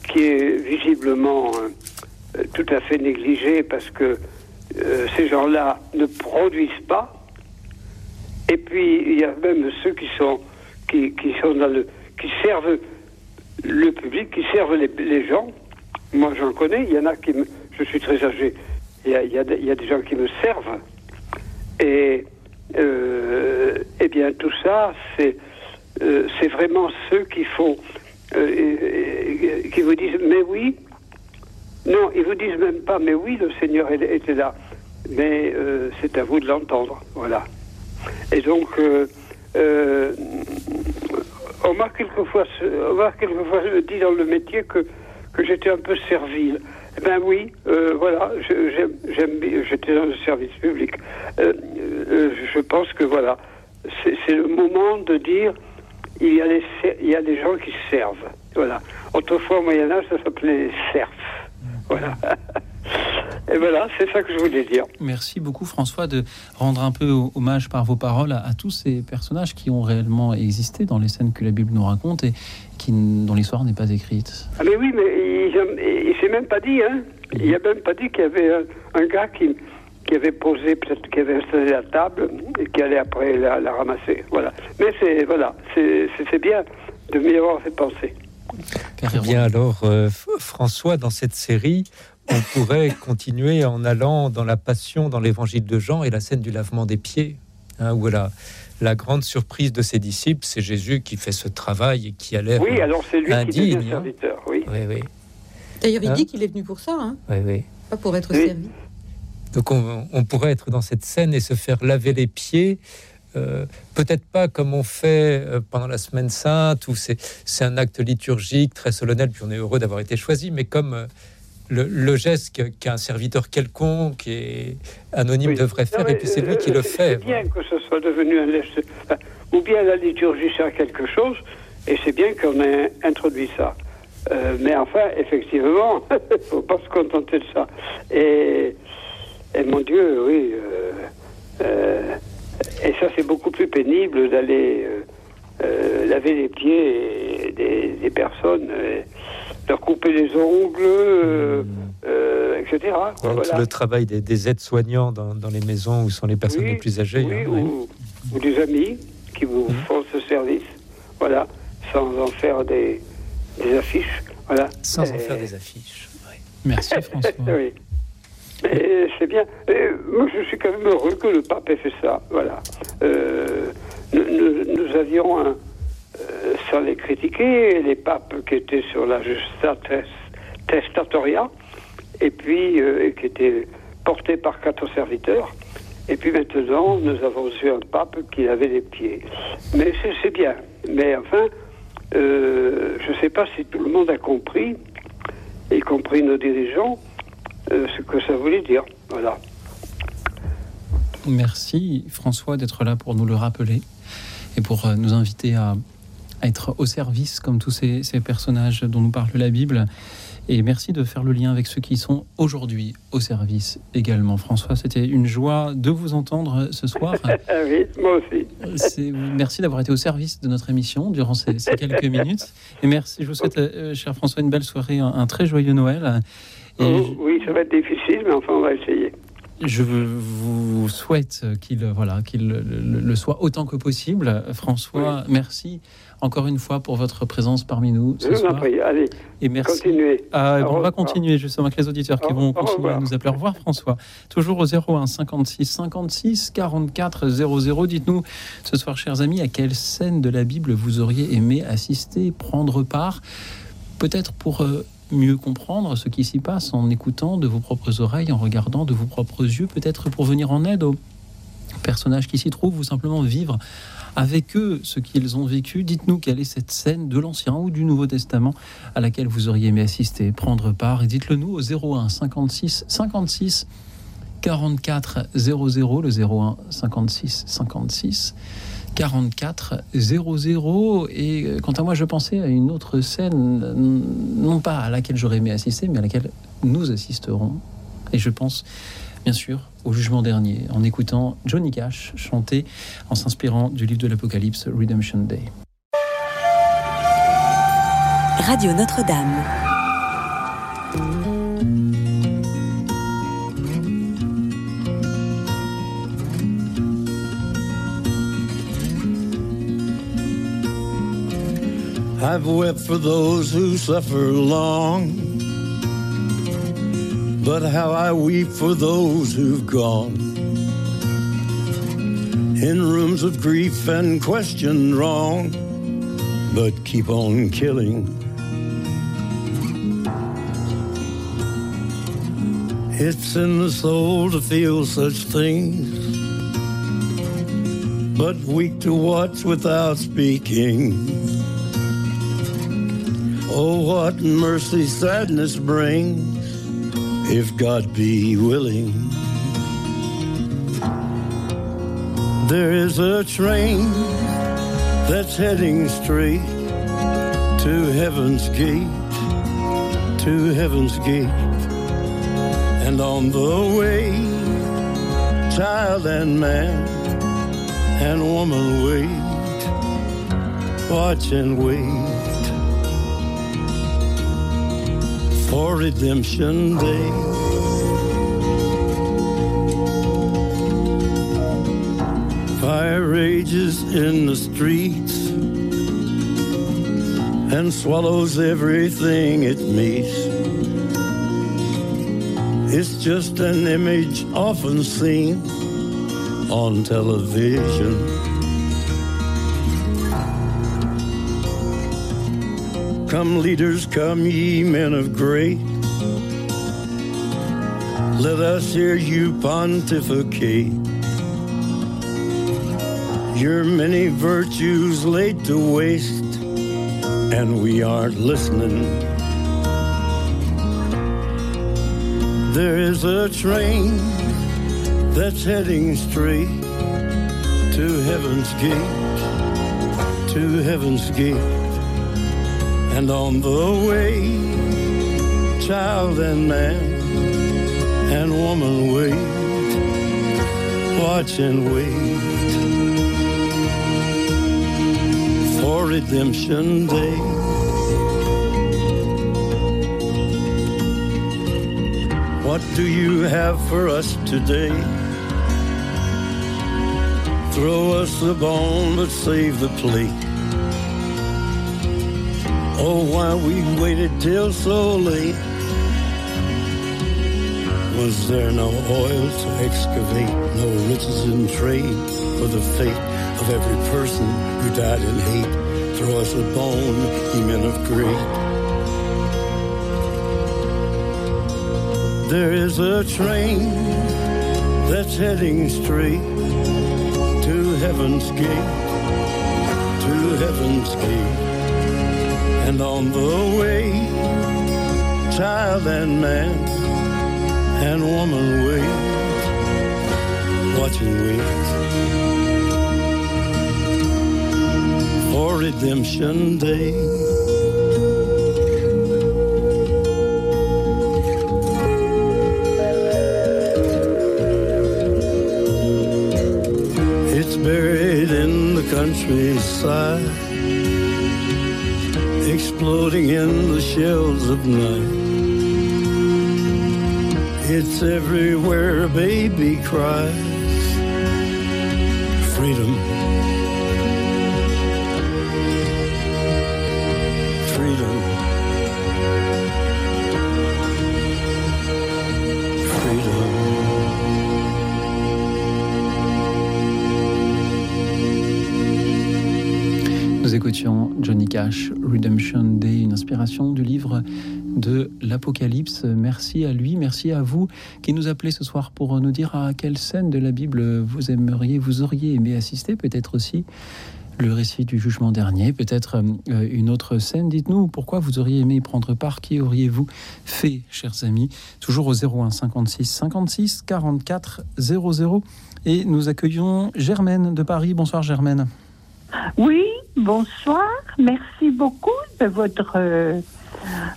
qui est visiblement euh, euh, tout à fait négligé parce que euh, ces gens-là ne produisent pas. Et puis, il y a même ceux qui sont, servent le public, qui servent les, gens. Moi, j'en connais. Il y en a qui me, je suis très âgé. Il y a, des- gens qui me servent. Euh, eh bien, tout ça, c'est, euh, vraiment ceux qui font, euh, euh, qui vous disent, mais oui. Non, ils vous disent même pas, mais oui, le Seigneur était là. Mais euh, c'est à vous de l'entendre. Voilà. Et donc, euh, euh, on m'a quelquefois, quelquefois dit dans le métier que j'étais un peu servile. Eh ben oui, euh, voilà, j'aime, j'étais dans le service public. Euh, euh, je pense que voilà, c'est, le moment de dire il y a les, il y a des gens qui servent. Voilà. Autrefois au Moyen Âge, ça s'appelait les serfs. Voilà. Et voilà, c'est ça que je voulais dire. Merci beaucoup François de rendre un peu ho- hommage par vos paroles à, à tous ces personnages qui ont réellement existé dans les scènes que la Bible nous raconte et qui, dont l'histoire n'est pas écrite. Ah mais oui, mais il, il s'est même pas dit, hein. Il a même pas dit qu'il y avait un, un gars qui, qui avait posé, peut-être qui avait installé la table et qui allait après la, la ramasser. Voilà. Mais c'est voilà, c'est bien de m'y avoir fait penser. Eh bien alors, euh, François, dans cette série, on pourrait continuer en allant dans la Passion, dans l'Évangile de Jean et la scène du lavement des pieds, hein, où la, la grande surprise de ses disciples, c'est Jésus qui fait ce travail et qui a l'air Oui, alors c'est lui qui hein. serviteur, oui. Oui, oui, D'ailleurs, il Hein dit qu'il est venu pour ça, hein, oui, oui. pas pour être Oui. servi. Donc on, on pourrait être dans cette scène et se faire laver les pieds. euh, Peut-être pas comme on fait euh, pendant la semaine sainte, où c'est c'est un acte liturgique très solennel, puis on est heureux d'avoir été choisi, mais comme euh, le, le geste qu'un serviteur quelconque et anonyme devrait faire, et puis c'est lui qui le fait. C'est bien que ce soit devenu un geste. Ou bien la liturgie sert à quelque chose, et c'est bien qu'on ait introduit ça. Euh, mais enfin, effectivement, il ne faut pas se contenter de ça. Et, et mon Dieu, oui. euh, euh, et ça, c'est beaucoup plus pénible d'aller euh, euh, laver les pieds des, des personnes, euh, leur couper les ongles, euh, euh, etc. Donc, Voilà. le travail des, des aides-soignants dans, dans les maisons où sont les personnes Oui, les plus âgées. oui, hein, ouais. ou, ou des amis qui vous Mhm. font ce service, voilà, sans en faire des, des affiches, voilà. Sans en faire des affiches. Merci François. oui. C'est bien. Et moi, je suis quand même heureux que le pape ait fait ça. Voilà. Euh, nous, nous- nous avions, un, sans les critiquer, les papes qui étaient sur la justa tes- testatoria, et puis euh, qui étaient portés par quatre serviteurs. Et puis maintenant, nous avons eu un pape qui avait les pieds. Mais c'est bien. Mais enfin, euh, je ne sais pas si tout le monde a compris, y compris nos dirigeants, euh, ce que ça voulait dire. Voilà. Merci François d'être là pour nous le rappeler et pour euh, nous inviter à être au service comme tous ces, ces personnages dont nous parle la Bible. Et merci de faire le lien avec ceux qui sont aujourd'hui au service également. François, c'était une joie de vous entendre ce soir. Oui, moi aussi. Merci d'avoir été au service de notre émission durant ces, ces quelques minutes. Et merci, je vous souhaite, euh, cher François, une belle soirée, un, un très joyeux Noël. Et Oh, oui, ça va être difficile, mais enfin, on va essayer. je vous souhaite qu'il voilà, qu'il le, le- le soit autant que possible. François, merci encore une fois pour votre présence parmi nous ce soir. prie. Allez, Et merci. continuez. Ah, on va continuer justement avec les auditeurs qui vont continuer à nous appeler. Au revoir François. Toujours au 01 56 56 44 00. Dites-nous ce soir, chers amis, à quelle scène de la Bible vous auriez aimé assister, prendre part? Peut-être pour euh, mieux comprendre ce qui s'y passe en écoutant de vos propres oreilles, en regardant de vos propres yeux, peut-être pour venir en aide aux personnages qui s'y trouvent ou simplement vivre avec eux ce qu'ils ont vécu. Dites-nous quelle est cette scène de l'Ancien ou du Nouveau Testament à laquelle vous auriez aimé assister, prendre part. Et dites-le nous au 01 56 56 44 00, le 01 56 56 44 00. Et euh, quant à moi, je pensais à une autre scène, non pas à laquelle j'aurais aimé assister, mais à laquelle nous assisterons. Et je pense, bien sûr, au jugement dernier, en écoutant Johnny Cash chanter en s'inspirant du livre de l'Apocalypse, Redemption Day. Radio Notre-Dame. I've wept for those who suffer long, but how I weep for those who've gone in rooms of grief and questioned wrong, but keep on killing. It's in the soul to feel such things, but weak to watch without speaking. Oh, what mercy sadness brings, if God be willing. There is a train that's heading straight to heaven's gate, to heaven's gate. And on the way, child and man and woman wait, watch and wait. For Redemption Day. Fire rages in the streets and swallows everything it meets. It's just an image often seen on television. Come, leaders, come, ye men of great. Let us hear you pontificate. Your many virtues laid to waste, and we aren't listening. There is a train that's heading straight to heaven's gate, to heaven's gate. And on the way, child and man and woman wait, watch and wait for redemption day. What do you have for us today? Throw us the bone, but save the plate. Oh, why we waited till so late. Was there no oil to excavate, no riches in trade for the fate of every person who died in hate? Throw us a bone, ye men of great. There is a train that's heading straight to heaven's gate, to heaven's gate. And on the way, child and man and woman wait, watch and wait for redemption day. It's buried in the countryside, in the shells of night. It's everywhere a baby cries. Freedom. Freedom. Nous écoutions Johnny Cash, Redemption du livre de l'Apocalypse. Merci à lui, merci à vous qui nous appelez ce soir pour nous dire à quelle scène de la Bible vous aimeriez, vous auriez aimé assister, peut-être aussi le récit du jugement dernier, peut-être euh, une autre scène. Dites-nous pourquoi vous auriez aimé y prendre part, qui auriez-vous fait, chers amis? Toujours au 01 56 56 44 00. Et nous accueillons Germaine de Paris. Bonsoir Germaine. Oui, bonsoir. Merci beaucoup de votre euh,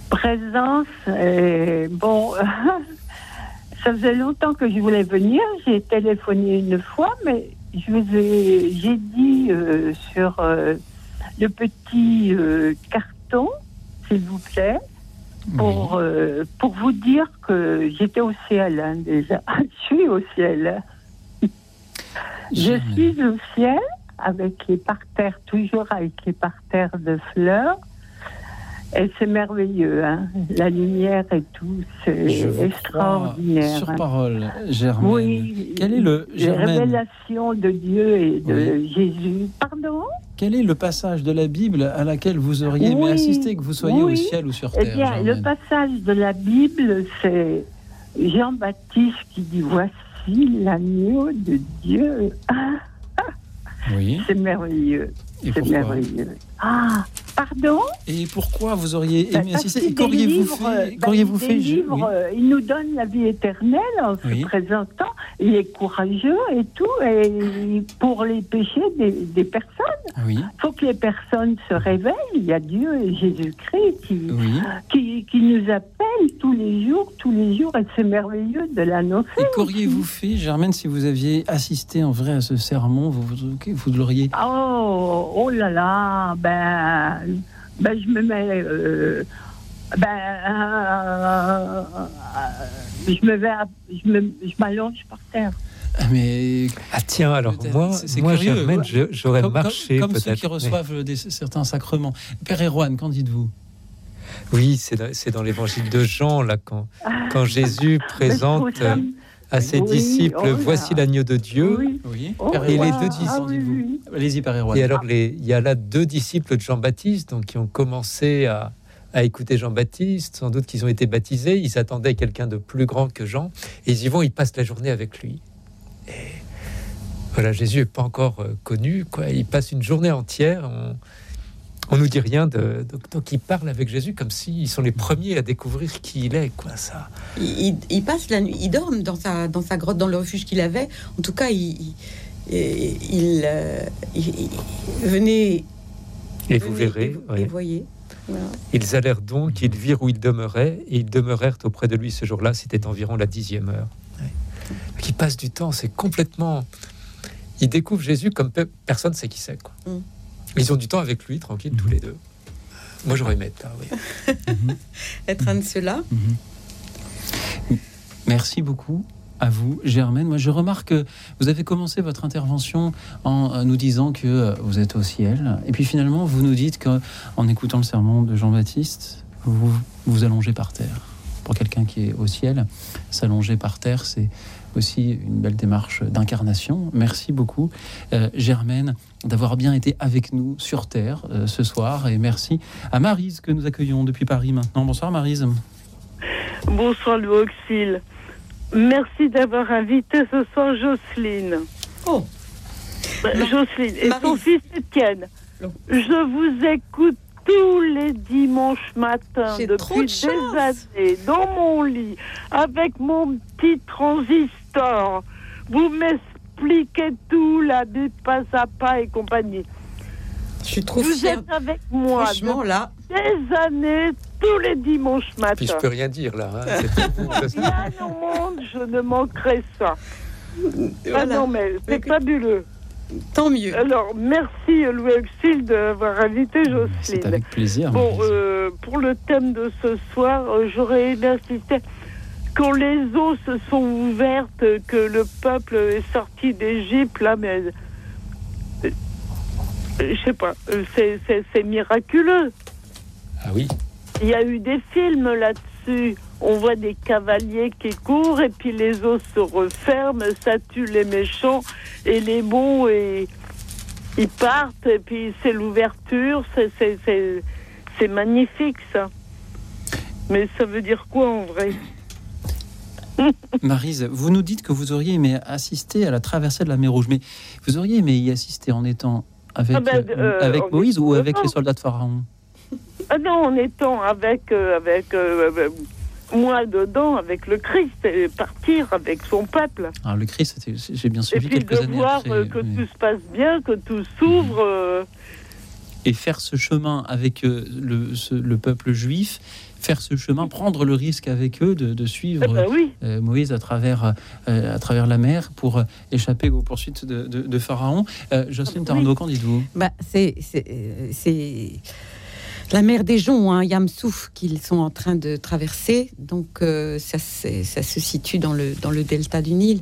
présence. Euh, bon, ça faisait longtemps que je voulais venir. J'ai téléphoné une fois, mais je vous ai, j'ai dit euh, sur euh, le petit carton, s'il vous plaît, pour, pour vous dire que j'étais au ciel hein, déjà. je suis au ciel. je suis au ciel avec les parterres, toujours avec les parterres de fleurs. Et c'est merveilleux, hein. la lumière et tout, c'est extraordinaire. sur parole, Germaine. Oui. Quel est le Germaine révélations de Dieu et de Oui. Jésus. Pardon? Quel est le passage de la Bible à laquelle vous auriez aimé Oui, assister, que vous soyez au oui. ciel ou sur Eh terre bien, le passage de la Bible, c'est Jean-Baptiste qui dit Voici l'agneau de Dieu. Oui. c'est merveilleux. C'est merveilleux. Ah, pardon Et pourquoi vous auriez Bah, aimé assister qu'auriez-vous fait, euh, bah, qu'auriez-vous des fait je- livres, oui. euh, Il nous donne la vie éternelle en se présentant. Il est courageux et tout, et pour les péchés des, des personnes. Oui. Il faut que les personnes se réveillent. Il y a Dieu et Jésus-Christ qui, Oui. qui, qui nous appelle tous les jours, tous les jours, et c'est merveilleux de l'annoncer. Et qu'auriez-vous fait, Germaine, si vous aviez assisté en vrai à ce sermon? Vous, vous, vous l'auriez. Oh, oh là là, ben, ben je me mets, euh, ben, euh, je me vais, à- je me, je m'allonge par terre. Ah, Mais Ah tiens, alors moi, moi j'aurais comme, comme- marché comme ceux peut-être. qui reçoivent des, certains sacrements. Père Erwan, qu'en dites-vous? Oui, c'est dans, c'est dans l'évangile de Jean, là, quand, quand Jésus présente à ses Oui, disciples oh. Voici l'agneau de Dieu. Oui. Oui. Oh, Et les deux qu'en disciples-. Allez-y, Père Erwan. Et alors, les- il y a là deux disciples de Jean-Baptiste donc, qui ont commencé à, à écouter Jean-Baptiste, sans doute qu'ils ont été baptisés, ils attendaient quelqu'un de plus grand que Jean, et ils y vont, ils passent la journée avec lui. Et voilà, Jésus n'est pas encore euh, connu, quoi. Il passe une journée entière, on, on nous dit rien de, donc, donc ils parlent avec Jésus comme s'ils sont les premiers à découvrir qui il est, quoi, ça. Il, il- il passe la nuit, il dort dans sa, dans sa grotte, dans le refuge qu'il avait. En tout cas, il, il, il, euh, il- venez Et vous verrez, et, voyez. Voilà. Ils allèrent donc, ils virent où il demeurait, et ils demeurèrent auprès de lui ce jour-là, c'était environ la dixième heure. Qui passe du temps, c'est complètement. Ils découvrent Jésus comme pe- personne ne sait qui c'est. quoi. Mm. Ils ont du temps avec lui, tranquille, tous les deux. Moi, j'aurais aimé être là, oui. Être un de ceux-là. Merci beaucoup à vous, Germaine. Moi, je remarque que vous avez commencé votre intervention en euh, nous disant que euh, vous êtes au ciel. Et puis finalement, vous nous dites qu'en écoutant le sermon de Jean-Baptiste, vous vous allongez par terre. Pour quelqu'un qui est au ciel, s'allonger par terre, c'est aussi une belle démarche d'incarnation. Merci beaucoup, euh, Germaine, d'avoir bien été avec nous sur Terre euh, ce soir. Et merci à Marise que nous accueillons depuis Paris maintenant. Bonsoir Marise. Bonsoir Louis Auxil. Merci d'avoir invité ce soir Jocelyne. Oh Jocelyne et son fils Étienne. Je vous écoute tous les dimanches matins depuis de des années dans mon lit avec mon petit transistor. Vous m'expliquez tout, la Bible pas à pas et compagnie. Je trouve Vous fière. êtes avec moi Franchement, là. des années, tous les dimanches matins. Puis je peux rien dire là. hein, c'est Rien au monde, je ne manquerai ça. Ah Voilà. non, mais c'est fabuleux. Tant mieux. Alors, merci Louis Auxil d'avoir invité Jocelyne. C'est avec plaisir. Bon, euh, pour le thème de ce soir, euh, j'aurais aimé insister. Quand les eaux se sont ouvertes, que le peuple est sorti d'Égypte, là, mais. euh, je sais pas, euh, c'est- c'est c'est miraculeux. Ah oui. Il y a eu des films là-dessus. On voit des cavaliers qui courent et puis les eaux se referment, ça tue les méchants et les bons et ils partent et puis c'est l'ouverture. C'est- c'est- C'est c'est magnifique ça. Mais ça veut dire quoi en vrai? Marise, vous nous dites que vous auriez aimé assister à la traversée de la mer Rouge, mais vous auriez aimé y assister en étant avec, Ah ben, euh, euh, avec Moïse ou avec les soldats de Pharaon? Ah non, en étant avec, euh, avec euh, moi dedans, avec le Christ, et partir avec son peuple. Alors, Le Christ, j'ai bien Et suivi puis quelques de années voir après. que tout se passe bien, que tout s'ouvre. Et faire ce chemin avec le, ce- le peuple juif, faire ce chemin, prendre le risque avec eux de, de suivre Eh ben oui. euh, Moïse à travers, euh, à travers la mer pour euh, échapper aux poursuites de, de- de Pharaon. Euh, Jocelyne Tarnot, qu'en dites-vous Bah, c'est, c'est, euh, c'est la mer des joncs, hein, Yamsouf, qu'ils sont en train de traverser. Donc, euh, ça, ça se situe dans le, dans le delta du Nil.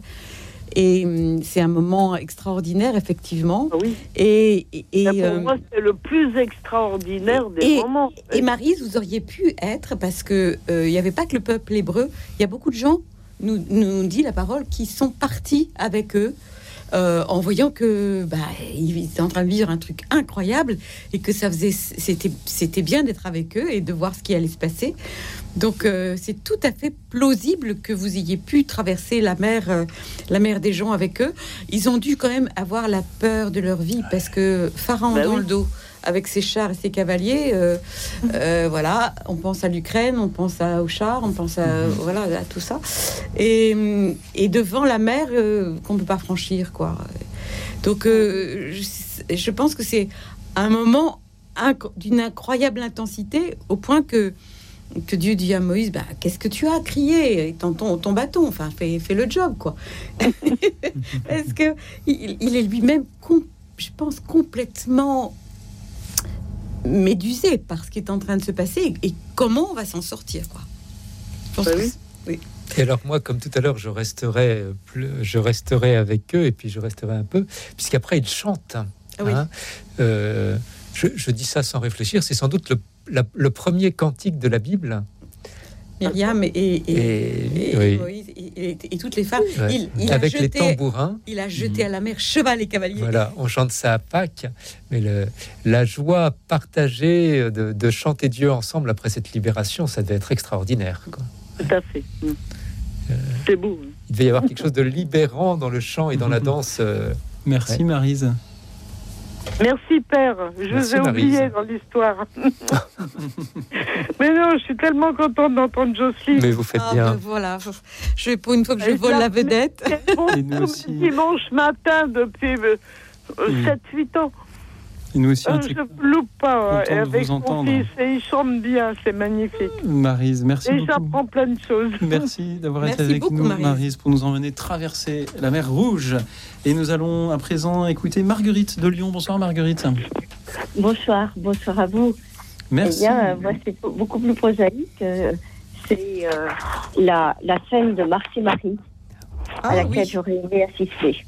Et hum, c'est un moment extraordinaire, effectivement. Et, et, et, Ah pour euh, moi, c'est le plus extraordinaire des et, moments. et Marise, vous auriez pu être, parce que euh, il n'y avait pas que le peuple hébreu, il y a beaucoup de gens, nous, nous dit la parole, qui sont partis avec eux. Euh, en voyant que bah, ils étaient en train de vivre un truc incroyable et que ça faisait c'était c'était bien d'être avec eux et de voir ce qui allait se passer donc euh, c'est tout à fait plausible que vous ayez pu traverser la mer euh, la mer des gens avec eux ils ont dû quand même avoir la peur de leur vie parce que Pharaon Bah dans oui. le dos avec ses chars et ses cavaliers, euh, euh, voilà, on pense à l'Ukraine, on pense à, aux chars, on pense à, voilà, à tout ça. Et, et devant la mer euh, qu'on ne peut pas franchir, quoi. Donc, je, je pense que c'est un moment inc- d'une incroyable intensité au point que que Dieu dit à Moïse, bah, qu'est-ce que tu as crié Tends ton, ton bâton, enfin, fais, fais le job, quoi. Parce que il, il est lui-même, je pense, complètement médusé par ce qui est en train de se passer et comment on va s'en sortir, quoi. Je pense Bah que oui. Et alors moi, comme tout à l'heure, je resterai, euh, plus, je resterai avec eux et puis je resterai un peu, puisqu'après ils chantent. Ah oui. hein. Euh, je, je dis ça sans réfléchir. C'est sans doute le, la- le premier cantique de la Bible. Myriam et, et, Et- et oui. Moïse, et- et, et toutes les femmes. Ouais. Il, il a Avec les jeté, tambourins. Il a jeté à la mer cheval et cavalier. Voilà, on chante ça à Pâques, mais le- la joie partagée de, de chanter Dieu ensemble après cette libération, ça devait être extraordinaire. quoi. Tout à fait. Mm. C'est beau. hein. Il devait y avoir quelque chose de libérant dans le chant et dans la danse. euh, Merci ouais. Marise. Merci Père, je Merci, vous ai oublié dans l'histoire. Mais non, je suis tellement contente d'entendre Jocelyne. Mais vous faites Ah, bien. ben voilà, je, pour une fois que je Et vole la vedette. Et nous aussi. Dimanche matin depuis Mm. 7-8 ans. Et nous aussi, Ah, était- je ne loupe pas ouais, avec vous mon entendre. fils et il chante bien, c'est magnifique. Marise, merci et beaucoup. j'apprends plein de choses. Merci d'avoir été avec beaucoup, nous, Maryse. Marise, pour nous emmener traverser la mer Rouge. Et nous allons à présent écouter Marguerite de Lyon. Bonsoir Marguerite. Bonsoir, bonsoir à vous. Merci. Eh bien, euh, moi, c'est beaucoup plus prosaïque. euh, c'est euh, la, la scène de Marcy Marie, à laquelle j'aurais aimé assister.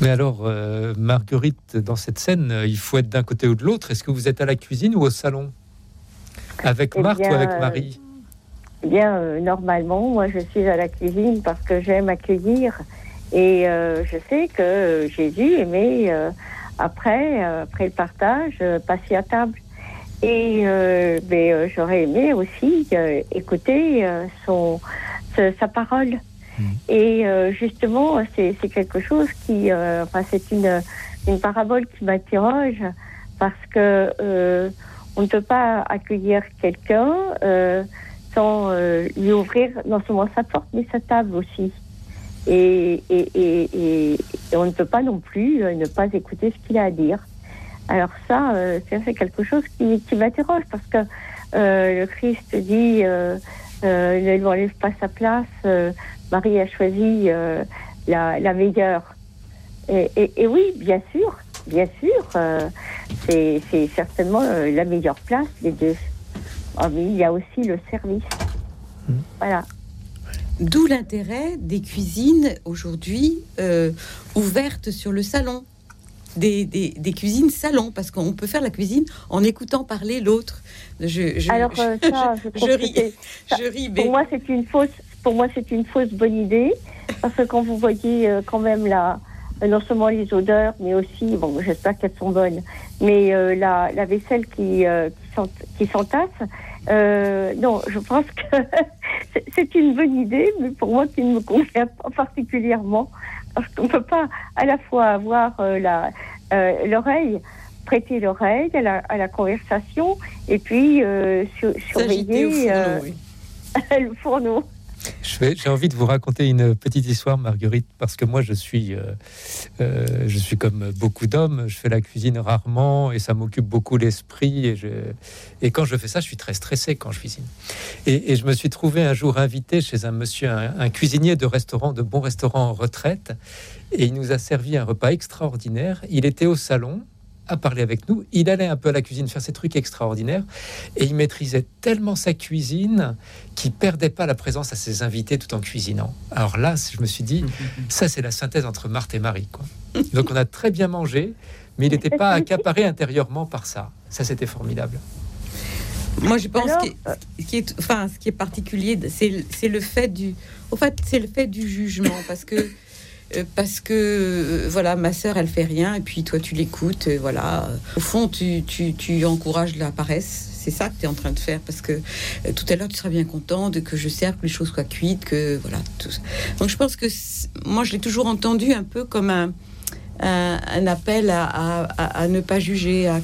Mais alors, euh, Marguerite, dans cette scène, euh, il faut être d'un côté ou de l'autre. Est-ce que vous êtes à la cuisine ou au salon Avec Eh Marthe bien, ou avec euh, Marie Eh bien, euh, normalement, moi, je suis à la cuisine parce que j'aime accueillir. Et euh, je sais que Jésus aimait, après, après le partage, passer à table. Et mais, j'aurais aimé aussi écouter son, ce- sa parole. Et euh, justement, c'est quelque chose qui, euh, enfin, c'est une, une parabole qui m'interroge parce que euh, on ne peut pas accueillir quelqu'un sans lui ouvrir non seulement sa porte, mais sa table aussi. Et, et, et, on ne peut pas non plus ne pas écouter ce qu'il a à dire. Alors ça, c'est quelque chose qui, m'interroge parce que le Christ dit euh, ne lui enlève pas sa place. euh, Marie a choisi euh, la, la meilleure. Et, et- et oui, bien sûr, bien sûr, euh, c'est certainement euh, la meilleure place des deux. Ah, mais il y a aussi le service. Voilà. D'où l'intérêt des cuisines aujourd'hui euh, ouvertes sur le salon. Des, des, des cuisines salon, parce qu'on peut faire la cuisine en écoutant parler l'autre. Je, je- Alors euh, ça, je, je ris. ça- Je ris, mais- Pour moi, c'est une fausse. Pour moi, c'est une fausse bonne idée parce que quand vous voyez euh, quand même la, euh, non seulement les odeurs, mais aussi, bon, j'espère qu'elles sont bonnes, mais euh, la, la vaisselle qui euh, qui s'ent- qui s'entasse. euh, non, je pense que c'est- c'est une bonne idée, mais pour moi, qui ne me convient pas particulièrement parce qu'on peut pas à la fois avoir euh, la euh, l'oreille prêter l'oreille à la, à la conversation et puis euh, sur- surveiller oui. le fourneau. J'ai envie de vous raconter une petite histoire, Marguerite, parce que moi, je suis, euh, euh, je suis comme beaucoup d'hommes. Je fais la cuisine rarement et ça m'occupe beaucoup l'esprit. Et, quand je fais ça, je suis très stressé quand je cuisine. Et, et je me suis trouvé un jour invité chez un monsieur, un, un cuisinier de restaurant, de bon restaurant en retraite, et il nous a servi un repas extraordinaire. Il était au salon à parler avec nous. Il allait un peu à la cuisine faire ces trucs extraordinaires et il maîtrisait tellement sa cuisine qu'il perdait pas la présence à ses invités tout en cuisinant. Alors là, je me suis dit, ça c'est la synthèse entre Marthe et Marie. Quoi. Donc on a très bien mangé, mais il n'était pas accaparé intérieurement par ça. Ça c'était formidable. Moi, je pense que ce qui est, enfin, ce qui est particulier, c'est le fait du, au fait, c'est le fait du jugement, parce que, euh, parce que, euh, voilà, ma sœur, elle fait rien, et puis toi, tu l'écoutes, euh, voilà. Au fond, tu, tu, tu encourages la paresse. C'est ça que tu es en train de faire, parce que euh, tout à l'heure, tu seras bien content de que je serve, que les choses soient cuites, que voilà. Tout. Donc, je pense que moi, je l'ai toujours entendu un peu comme un, un, appel à, à, ne pas juger, à,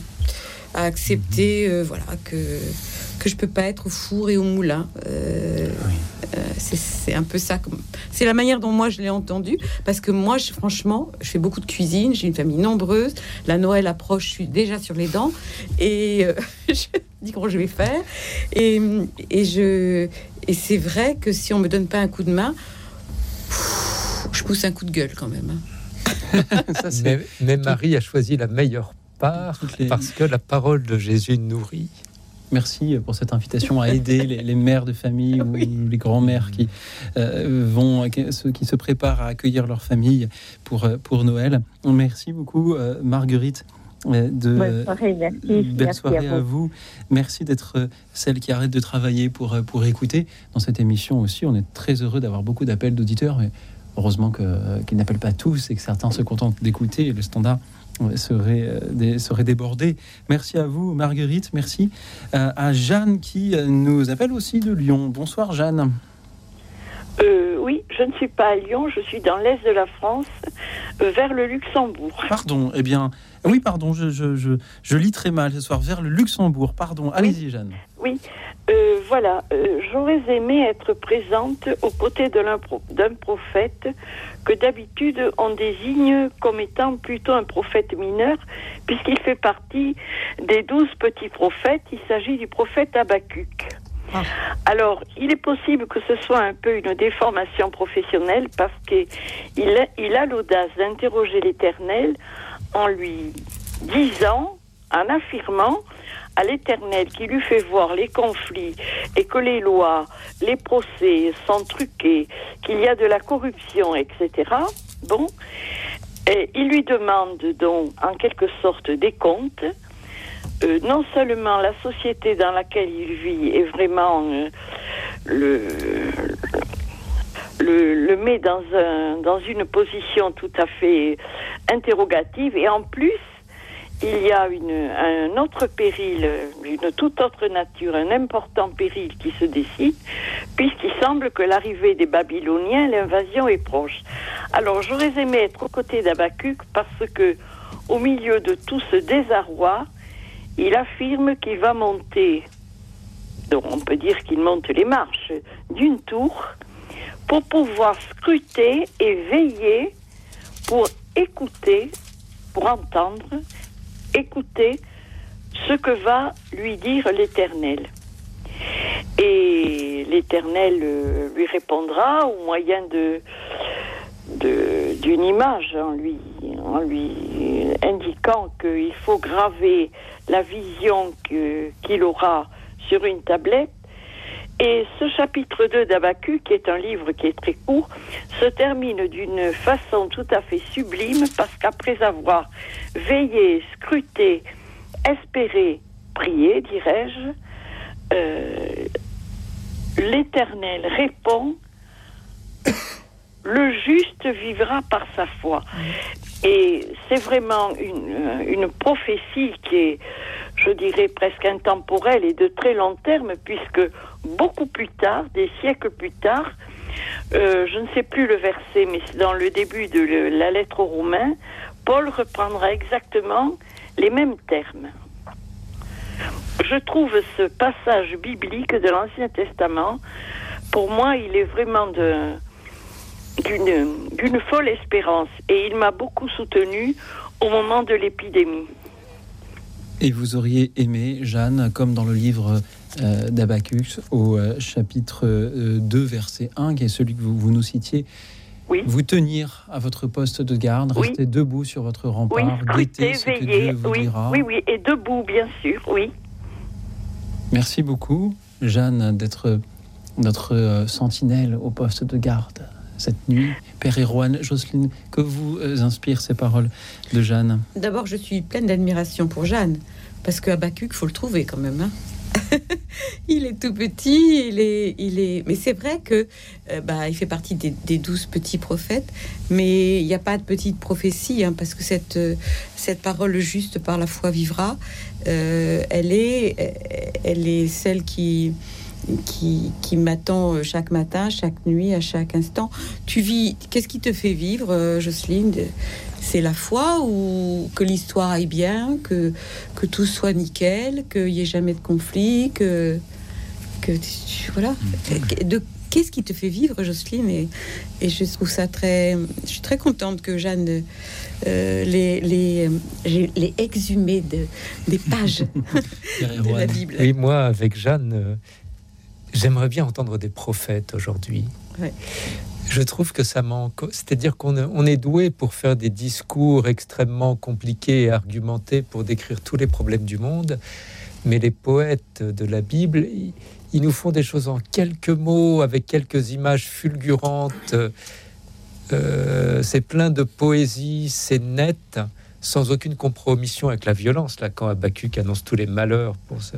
accepter, euh, voilà, que que je peux pas être au four et au moulin. Euh, euh, c'est- un peu ça. C'est la manière dont moi je l'ai entendu, parce que moi, je- franchement, je fais beaucoup de cuisine. J'ai une famille nombreuse. La Noël approche, je suis déjà sur les dents, et euh, je dis comment je vais faire. Et, et je et c'est vrai que si on me donne pas un coup de main, je pousse un coup de gueule quand même. hein. mais, mais Marie a choisi la meilleure part parce que la parole de Jésus nourrit. Merci pour cette invitation à aider les, les mères de famille ou les grands-mères qui euh, vont, ceux qui se préparent à accueillir leur famille pour, euh, pour Noël. Merci beaucoup, euh, Marguerite de Bonne soirée, merci. belle Merci soirée à à vous. vous. Merci d'être celle qui arrête de travailler pour pour écouter dans cette émission aussi. On est très heureux d'avoir beaucoup d'appels d'auditeurs, mais heureusement qu'ils n'appellent pas tous et que certains se contentent d'écouter. Le standard serait euh, dé- serait débordé. Merci à vous, Marguerite. Merci euh, à Jeanne qui euh, nous appelle aussi de Lyon. Bonsoir, Jeanne. Euh, oui, je ne suis pas à Lyon, je suis dans l'est de la France, euh, vers le Luxembourg. Pardon. Eh bien, oui, pardon. Je, je, je, je lis très mal ce soir vers le Luxembourg. Pardon. Allez-y, Jeanne. Oui, euh, voilà, j'aurais aimé être présente aux côtés d'un prophète que d'habitude on désigne comme étant plutôt un prophète mineur, puisqu'il fait partie des douze petits prophètes. Il s'agit du prophète Habacuc. Alors, il est possible que ce soit un peu une déformation professionnelle parce qu'il a, il a l'audace d'interroger l'Éternel en lui disant, en affirmant à l'Éternel qui lui fait voir les conflits et que les lois, les procès sont truqués, qu'il y a de la corruption, etc. Bon, et il lui demande donc en quelque sorte des comptes. Euh, non seulement la société dans laquelle il vit est vraiment euh, le, le, le met dans, un, dans une position tout à fait interrogative et en plus il y a un autre péril, une toute autre nature, un important péril qui se décide, puisqu'il semble que l'arrivée des Babyloniens, l'invasion est proche. Alors j'aurais aimé être aux côtés d'Abacuc parce que, au milieu de tout ce désarroi, il affirme qu'il va monter, donc on peut dire qu'il monte les marches d'une tour pour pouvoir scruter et veiller pour écouter, pour entendre, écouter ce que va lui dire l'Éternel. Et l'Éternel euh, lui répondra au moyen d'une image en lui, indiquant qu'il faut graver la vision qu'il aura sur une tablette. Et ce chapitre 2 d'Abacu, qui est un livre qui est très court, se termine d'une façon tout à fait sublime parce qu'après avoir veillé, scruté, espéré, prié, dirais-je, euh, l'Éternel répond le juste vivra par sa foi. Et c'est vraiment une, une prophétie qui est, je dirais, presque intemporelle et de très long terme, puisque beaucoup plus tard, des siècles plus tard, euh, je ne sais plus le verset, mais c'est dans le début de la lettre aux Romains, Paul reprendra exactement les mêmes termes. Je trouve ce passage biblique de l'Ancien Testament, pour moi, il est vraiment de, d'une, folle espérance et il m'a beaucoup soutenu au moment de l'épidémie. Et vous auriez aimé, Jeanne, comme dans le livre euh, d'Abacus, au euh, chapitre euh, 2, verset 1, qui est celui que vous, vous nous citiez, vous tenir à votre poste de garde, Oui. rester debout sur votre Oui, rempart, scruter, guetter ce que Dieu vous oui, dira. oui, oui, et debout, bien sûr, oui. Merci beaucoup, Jeanne, d'être notre euh, sentinelle au poste de garde cette nuit. Père Erwan, Jocelyne, que vous euh, inspirent ces paroles de Jeanne? D'abord, je suis pleine d'admiration pour Jeanne, parce que Habakkuk, faut le trouver quand même. hein. il est tout petit, il est, il est. Mais c'est vrai que, euh, bah, il fait partie des, douze petits prophètes, mais il n'y a pas de petite prophétie, hein, parce que cette, euh, cette parole juste par la foi vivra, elle est, elle est celle qui qui, qui m'attend euh, chaque matin, chaque nuit, à chaque instant. Tu vis, qu'est-ce qui te fait vivre, euh, Jocelyne? C'est la foi ou que l'histoire aille bien, que, que tout soit nickel, qu'il n'y ait jamais de conflit, que, que voilà. De, qu'est-ce qui te fait vivre, Jocelyne? Et, et je trouve ça très. Je suis très contente que Jeanne euh, les, les, euh, les exhumé de, des pages de la Bible. Oui, moi, avec Jeanne, euh, j'aimerais bien entendre des prophètes aujourd'hui. Ouais. Je trouve que ça manque. C'est-à-dire qu'on est- on est doué pour faire des discours extrêmement compliqués et argumentés pour décrire tous les problèmes du monde, mais les poètes de la Bible, ils, nous font des choses en quelques mots, avec quelques images fulgurantes. Euh, c'est plein de poésie, c'est net. sans aucune compromission avec la violence, là, quand Habakkuk annonce tous les malheurs pour ce-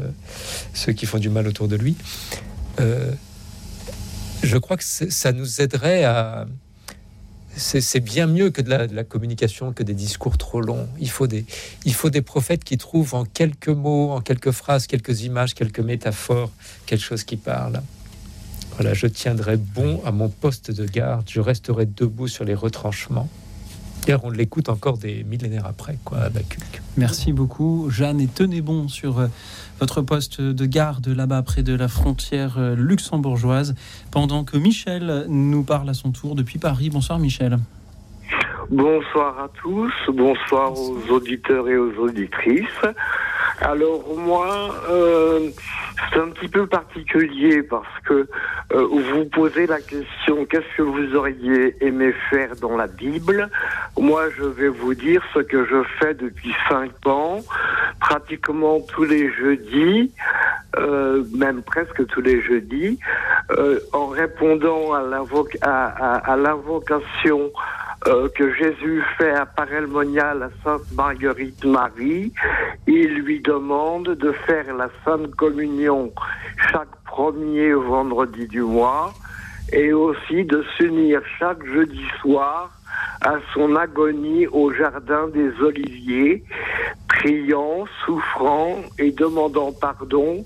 ceux qui font du mal autour de lui. Euh, je crois que ça nous aiderait à. C'est c'est bien mieux que de la, de la communication, que des discours trop longs. Il faut, des, il faut des prophètes qui trouvent en quelques mots, en quelques phrases, quelques images, quelques métaphores, quelque chose qui parle. Voilà, je tiendrai bon à mon poste de garde, je resterai debout sur les retranchements. D'ailleurs, on l'écoute encore des millénaires après, quoi, Habakkuk. Merci beaucoup, Jeanne, et tenez bon sur euh, votre poste de garde là-bas près de la frontière euh, luxembourgeoise, pendant que Michel nous parle à son tour depuis Paris. Bonsoir Michel. Bonsoir à tous, bonsoir aux auditeurs et aux auditrices. Alors moi, euh, c'est un petit peu particulier parce que euh, vous posez la question qu'est-ce que vous auriez aimé faire dans la Bible? Moi, je vais vous dire ce que je fais depuis cinq ans, pratiquement tous les jeudis, euh, même presque tous les jeudis, euh, en répondant à à- à- à l'invocation euh, que Jésus fait à Parelmonial à Sainte Marguerite Marie, il lui demande de faire la Sainte Communion chaque premier vendredi du mois et aussi de s'unir chaque jeudi soir à son agonie au jardin des Oliviers, priant, souffrant et demandant pardon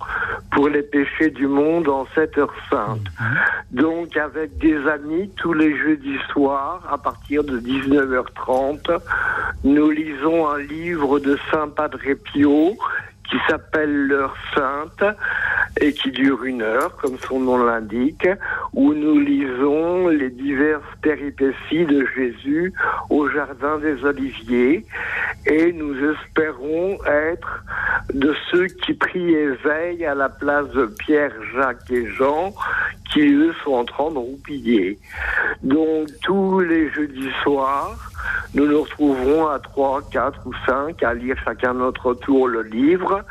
pour les péchés du monde en cette heure sainte. Donc avec des amis, tous les jeudis soirs, à partir de 19h30, nous lisons un livre de Saint Padre Pio qui s'appelle L'heure sainte et qui dure une heure, comme son nom l'indique, où nous lisons les diverses péripéties de Jésus au Jardin des Oliviers et nous espérons être de ceux qui prient et veillent à la place de Pierre, Jacques et Jean qui eux sont en train de roupiller. Donc tous les jeudis soirs, nous nous retrouverons à 3, 4 ou 5 à lire chacun notre tour le livre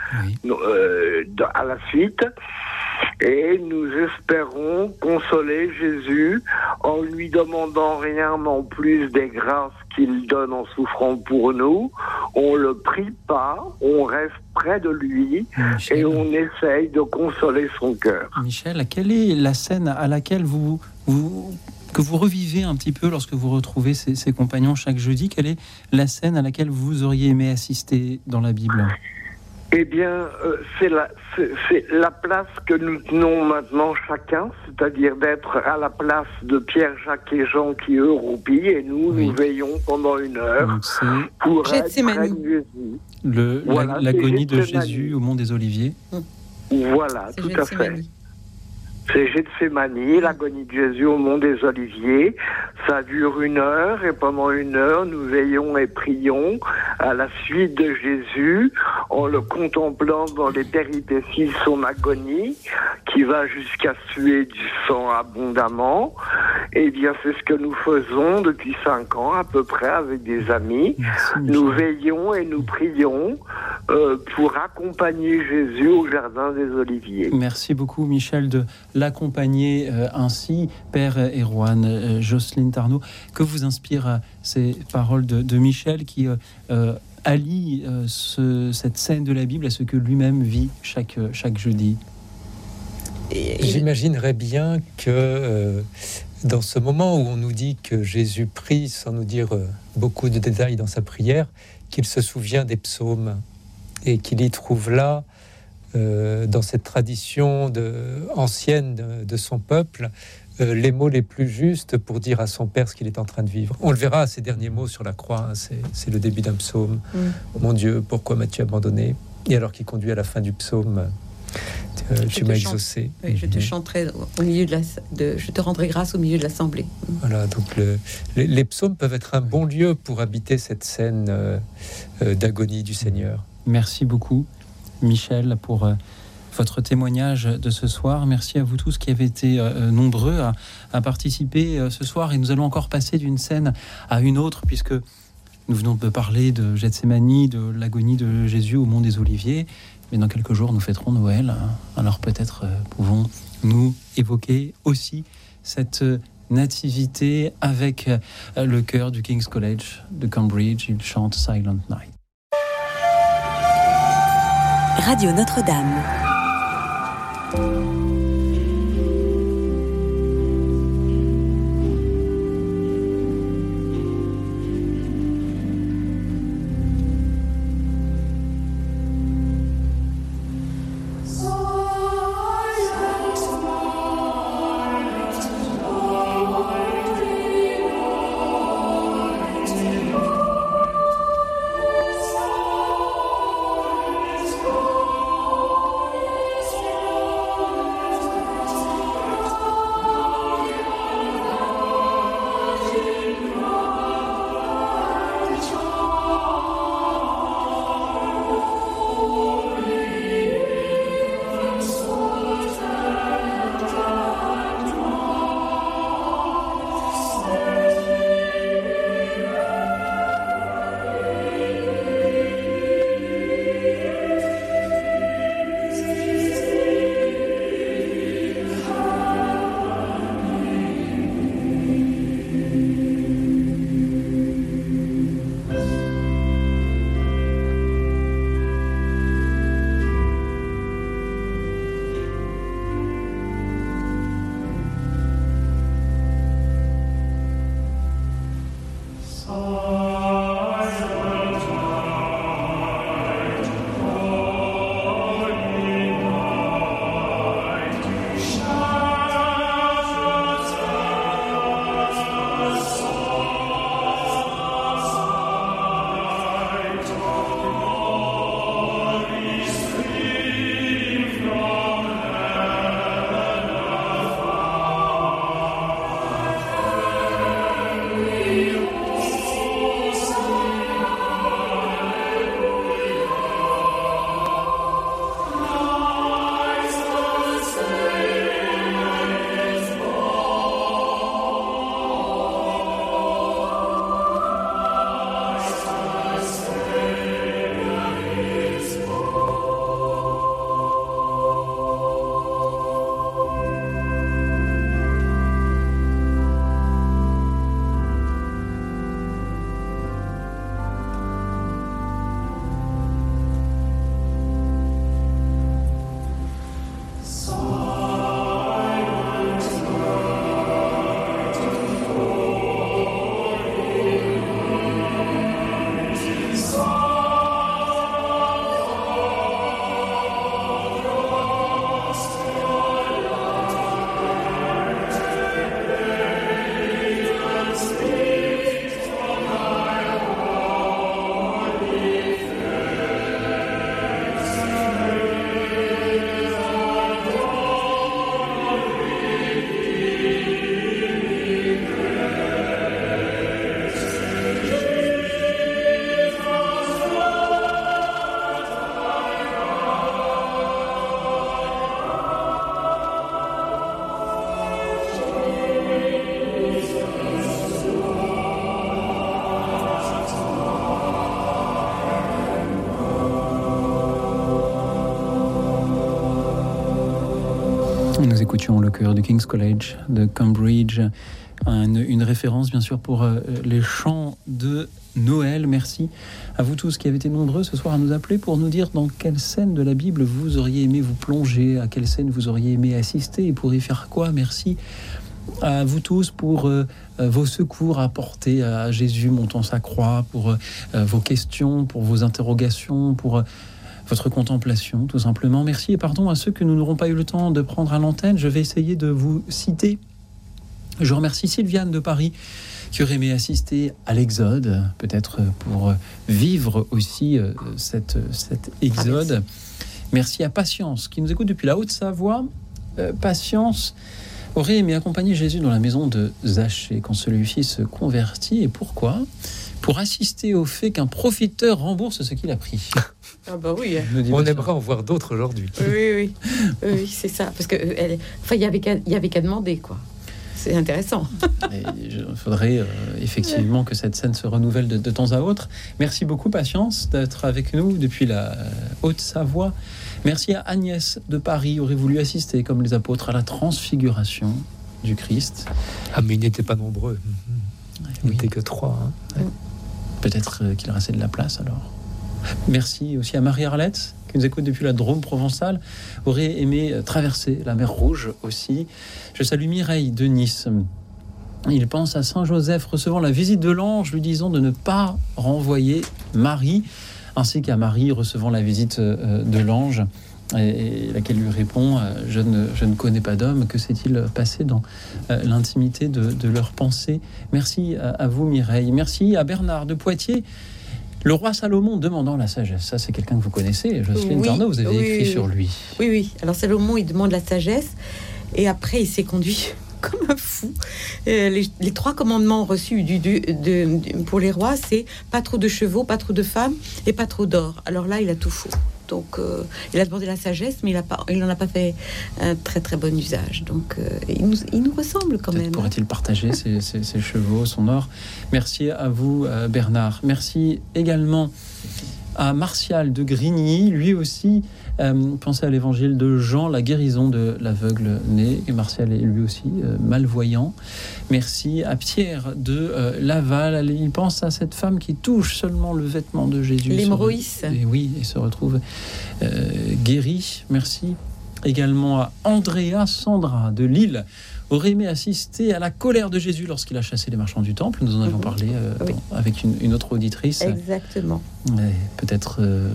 euh, à la suite. Et nous espérons consoler Jésus en lui demandant rien non plus des grâces qu'il donne en souffrant pour nous. On le prie pas, on reste près de lui et on essaye de consoler son cœur. Michel, quelle est la scène à laquelle vous, vous que vous revivez un petit peu lorsque vous retrouvez ces, ces compagnons chaque jeudi Quelle est la scène à laquelle vous auriez aimé assister dans la Bible? Eh bien, euh, c'est la, c'est- c'est la place que nous tenons maintenant chacun, c'est-à-dire d'être à la place de Pierre, Jacques et Jean qui eux roupillent et nous, nous veillons pendant une heure Donc, pour être près de Jésus. le- la- Voilà, l'agonie de. Jésus au mont des Oliviers. Voilà, tout à fait. C'est Gethsemane, l'agonie de Jésus au mont des Oliviers. Ça dure une heure et pendant une heure, nous veillons et prions à la suite de Jésus en le contemplant dans les péripéties de son agonie qui va jusqu'à suer du sang abondamment. Eh bien, c'est ce que nous faisons depuis cinq ans à peu près avec des amis. Nous veillons et nous prions euh, pour accompagner Jésus au jardin des Oliviers. Merci beaucoup, Michel, de l'accompagner euh, ainsi. Père Erwan, euh, Jocelyne Tarnot, que vous inspirent euh, ces paroles de, de Michel qui allie euh, ce- cette scène de la Bible à ce que lui-même vit chaque, chaque jeudi? J'imaginerais bien que euh, dans ce moment où on nous dit que Jésus prie sans nous dire euh, beaucoup de détails dans sa prière, qu'il se souvient des psaumes et qu'il y trouve là, euh, dans cette tradition de- ancienne de, de son peuple, euh, les mots les plus justes pour dire à son Père ce qu'il est en train de vivre. On le verra à ces derniers mots sur la croix, hein, c'est le début d'un psaume. Mm. Mon Dieu, pourquoi m'as-tu abandonné? Et alors qu'il conduit à la fin du psaume, euh, Je tu te m'as exaucé. oui, je te Mhm. chanterai au milieu de la, de, je te rendrai grâce au milieu de l'assemblée. Voilà, donc le- les, les psaumes peuvent être un bon lieu pour habiter cette scène euh, d'agonie du Seigneur. Merci beaucoup, Michel, pour euh, votre témoignage de ce soir. Merci à vous tous qui avez été euh, nombreux à, participer euh, ce soir. Et nous allons encore passer d'une scène à une autre, puisque nous venons de parler de Gethsemane, de l'agonie de Jésus au mont des Oliviers. Mais dans quelques jours, nous fêterons Noël. Alors peut-être euh, pouvons-nous évoquer aussi cette euh, Nativité avec euh, le chœur du King's College de Cambridge. Il chante Silent Night. Radio Notre-Dame. Le chœur du King's College de Cambridge, une, référence bien sûr pour euh, les chants de Noël. Merci à vous tous qui avez été nombreux ce soir à nous appeler pour nous dire dans quelle scène de la Bible vous auriez aimé vous plonger, à quelle scène vous auriez aimé assister et pour y faire quoi. Merci à vous tous pour euh, euh, vos secours apportés à Jésus montant sa croix, pour vos questions, pour vos interrogations, pour votre contemplation, tout simplement. Merci et pardon à ceux que nous n'aurons pas eu le temps de prendre à l'antenne. Je vais essayer de vous citer. Je remercie Sylviane de Paris qui aurait aimé assister à l'Exode, peut-être pour vivre aussi euh, cette, cet Exode. Merci à Patience qui nous écoute depuis la Haute-Savoie. Euh, Patience aurait aimé accompagner Jésus dans la maison de Zachée quand celui-ci se convertit. Et pourquoi? Pour assister au fait qu'un profiteur rembourse ce qu'il a pris. Ah bah oui. On aimerait en voir d'autres aujourd'hui. Oui, oui, oui, oui, c'est ça. Parce que euh, elle, enfin, il y avait qu'à, il y avait qu'à demander, quoi. C'est intéressant. Il faudrait euh, effectivement que cette scène se renouvelle de, de temps à autre. Merci beaucoup, Patience, d'être avec nous depuis la euh, Haute-Savoie. Merci à Agnès de Paris, aurait voulu assister, comme les apôtres, à la transfiguration. du Christ? Ah, mais ils n'étaient pas nombreux. Ils n'étaient que trois. hein. Peut-être euh, qu'il restait de la place alors. Merci aussi à Marie-Arlette qui nous écoute depuis la Drôme provençale. Aurait aimé euh, traverser la mer Rouge aussi. Je salue Mireille de Nice. Il pense à Saint Joseph recevant la visite de l'ange, lui disant de ne pas renvoyer Marie, ainsi qu'à Marie recevant la visite euh, de l'ange, et, et laquelle lui répond euh, je, ne, je ne connais pas d'homme, que s'est-il passé dans euh, l'intimité de, de leurs pensées? Merci à, à vous, Mireille. Merci à Bernard de Poitiers. Le roi Salomon demandant la sagesse. Ça, c'est quelqu'un que vous connaissez. Jocelyne Oui, vous avez oui, écrit oui, sur lui. Oui, oui. Alors Salomon, il demande la sagesse et après, il s'est conduit comme un fou. Euh, les, les trois commandements reçus du, du- de- du- pour les rois, c'est pas trop de chevaux, pas trop de femmes et pas trop d'or. Alors là, il a tout faux. Donc, euh, il a demandé la sagesse, mais il a pas, il n'en a pas fait un très très bon usage. Donc, euh, il, nous, il nous ressemble quand même. hein. Pourrait-il partager ses, ses- ses chevaux, son or Merci à vous, euh, Bernard. Merci également à Martial de Grigny, lui aussi. pensez à l'évangile de Jean, la guérison de l'aveugle né. Et Martial est lui aussi malvoyant. Merci à Pierre de euh, Laval. Il pense à cette femme qui touche seulement le vêtement de Jésus. L'hémorroïs. Et oui, et se retrouve euh, guéri. Merci également à Andrea Sandra de Lille. Aurait aimé assister à la colère de Jésus lorsqu'il a chassé les marchands du temple. Nous en avions Mhm. parlé euh, Oui. avec une, une autre auditrice. Exactement. Peut-être euh,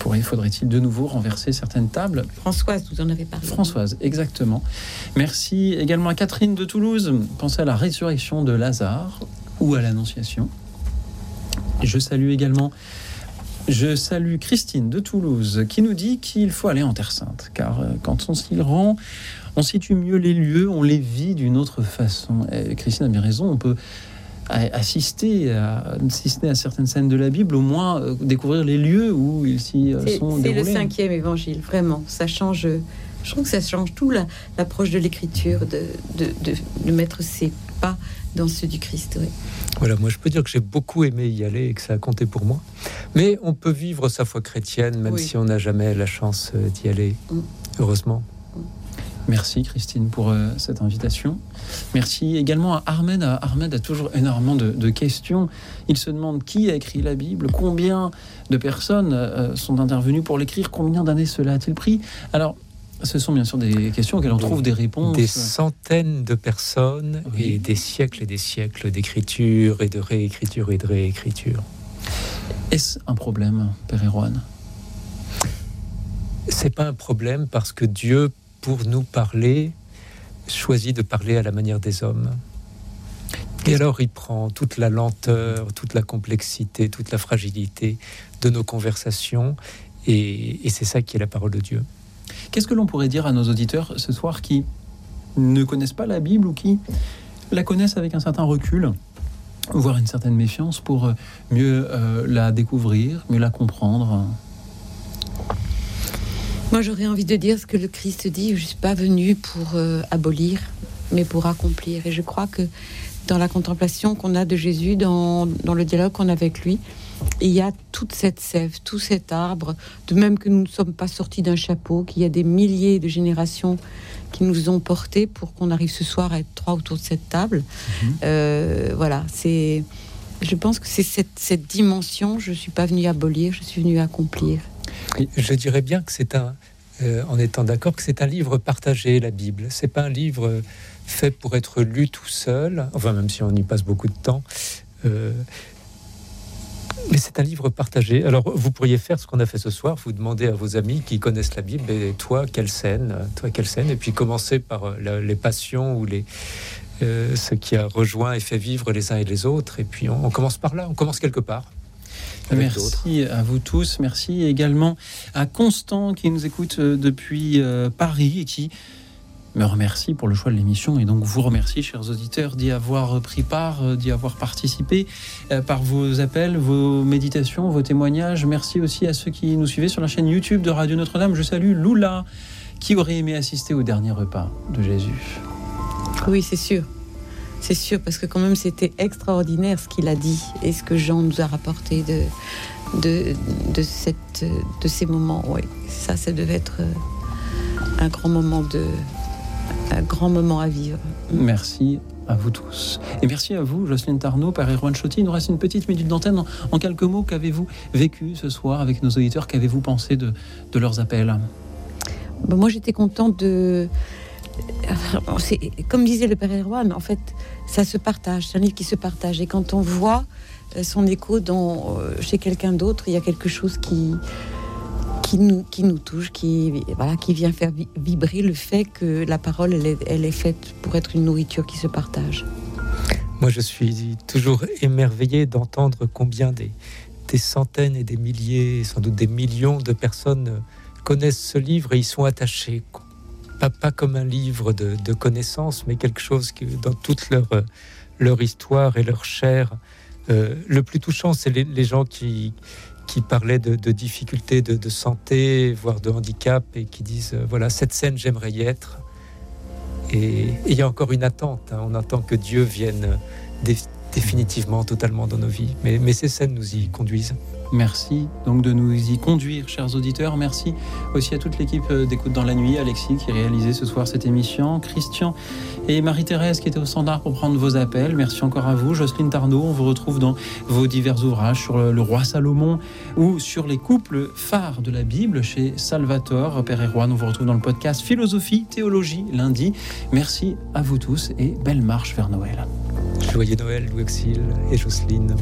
pourrait- faudrait-il de nouveau renverser certaines tables. Françoise, vous en avez parlé. Françoise, exactement. Merci également à Catherine de Toulouse. Pensez à la résurrection de Lazare ou à l'Annonciation. Je salue également. Je salue Christine de Toulouse qui nous dit qu'il faut aller en Terre Sainte, car euh, quand on s'y rend, on situe mieux les lieux, on les vit d'une autre façon. Et Christine a bien raison, on peut assister, à, si ce n'est à certaines scènes de la Bible, au moins euh, découvrir les lieux où ils s'y euh, sont c'est le cinquième évangile, vraiment. Ça change. Je trouve que ça change tout la- l'approche de l'écriture, de, de, de, de mettre ses pas dans ceux du Christ. oui. Voilà, moi je peux dire que j'ai beaucoup aimé y aller et que ça a compté pour moi. Mais on peut vivre sa foi chrétienne même Oui. si on n'a jamais la chance euh, d'y aller. Mm. Heureusement. Merci Christine pour euh, cette invitation. Merci également à Ahmed. Ah, Ahmed a toujours énormément de, de questions. Il se demande qui a écrit la Bible, combien de personnes euh, sont intervenues pour l'écrire, combien d'années cela a-t-il pris? Alors, ce sont bien sûr des questions auxquelles on trouve des réponses. Des centaines de personnes et des siècles et des siècles d'écriture et de réécriture et de réécriture. Est-ce un problème, Père Erwan? C'est pas un problème parce que Dieu, pour nous parler, choisit de parler à la manière des hommes. Et alors il prend toute la lenteur, toute la complexité, toute la fragilité de nos conversations, et, c'est ça qui est la parole de Dieu. Qu'est-ce que l'on pourrait dire à nos auditeurs ce soir qui ne connaissent pas la Bible ou qui la connaissent avec un certain recul, voire une certaine méfiance pour mieux euh, la découvrir, mieux la comprendre? Moi, j'aurais envie de dire ce que le Christ dit je ne suis pas venu pour euh, abolir, mais pour accomplir. Et je crois que dans la contemplation qu'on a de Jésus, dans, dans le dialogue qu'on a avec lui, il y a toute cette sève, tout cet arbre, de même que nous ne sommes pas sortis d'un chapeau, qu'il y a des milliers de générations qui nous ont portés pour qu'on arrive ce soir à être trois autour de cette table. Euh, voilà, c'est. Je pense que c'est cette, cette dimension. Je suis pas venue abolir, je suis venue accomplir. Je dirais bien que c'est un, euh, en étant d'accord, que c'est un livre partagé, la Bible. C'est pas un livre euh, fait pour être lu tout seul, enfin même si on y passe beaucoup de temps. euh, mais c'est un livre partagé. Alors, vous pourriez faire ce qu'on a fait ce soir, vous demandez à vos amis qui connaissent la Bible, et toi, quelle scène Toi, quelle scène Et puis commencer par les passions ou les, ce qui a rejoint et fait vivre les uns et les autres. Et puis, on commence par là, on commence quelque part. Avec d'autres. Merci à vous tous. Merci également à Constant qui nous écoute euh, depuis euh, Paris et qui me remercie pour le choix de l'émission et donc vous remercie, chers auditeurs, d'y avoir pris part, euh, d'y avoir participé euh, par vos appels, vos méditations, vos témoignages. Merci aussi à ceux qui nous suivaient sur la chaîne YouTube de Radio Notre-Dame. Je salue Lula qui aurait aimé assister au dernier repas de Jésus. Oui, c'est sûr. C'est sûr, parce que quand même, c'était extraordinaire ce qu'il a dit et ce que Jean nous a rapporté de, de, de, cette, de ces moments. Oui, ça, ça devait être euh, un grand moment de. un grand moment à vivre. Merci à vous tous. Et merci à vous, Jocelyne Tarnot, Père Erwan Chotti. Il nous reste une petite minute d'antenne. En, en quelques mots, qu'avez-vous vécu ce soir avec nos auditeurs? Qu'avez-vous pensé de, de leurs appels? Ben, moi, j'étais contente de. C'est- Comme disait le Père Erwan, en fait, ça se partage. C'est un livre qui se partage. Et quand on voit euh, son écho euh, chez quelqu'un d'autre, il y a quelque chose qui, qui, nous, qui nous touche, qui, voilà, qui vient faire vi- vibrer le fait que la parole, elle est, faite pour être une nourriture qui se partage. Moi, je suis toujours émerveillé d'entendre combien des, des centaines et des milliers, sans doute des millions de personnes euh, connaissent ce livre et y sont attachés. Pas, comme un livre de, connaissances, mais quelque chose qui, dans toute leur, euh, leur histoire et leur chair. euh, le plus touchant, c'est les, gens qui, qui parlaient de, difficultés de, santé, voire de handicap, et qui disent euh, voilà, cette scène, j'aimerais y être. Et il y a encore une attente. hein. On attend que Dieu vienne dé- définitivement, totalement dans nos vies. Mais, mais ces scènes nous y conduisent. Merci donc de nous y conduire, chers auditeurs. Merci aussi à toute l'équipe euh, d'écoute dans la nuit, Alexis qui réalisait ce soir cette émission, Christian et Marie-Thérèse qui étaient au standard pour prendre vos appels. Merci encore à vous, Jocelyne Tarnot. On vous retrouve dans vos divers ouvrages sur le, le roi Salomon ou sur les couples phares de la Bible chez Salvatore, Père Erwan. On vous retrouve dans le podcast Philosophie, Théologie, lundi. Merci à vous tous et belle marche vers Noël. Joyeux Noël, Louis et Jocelyne.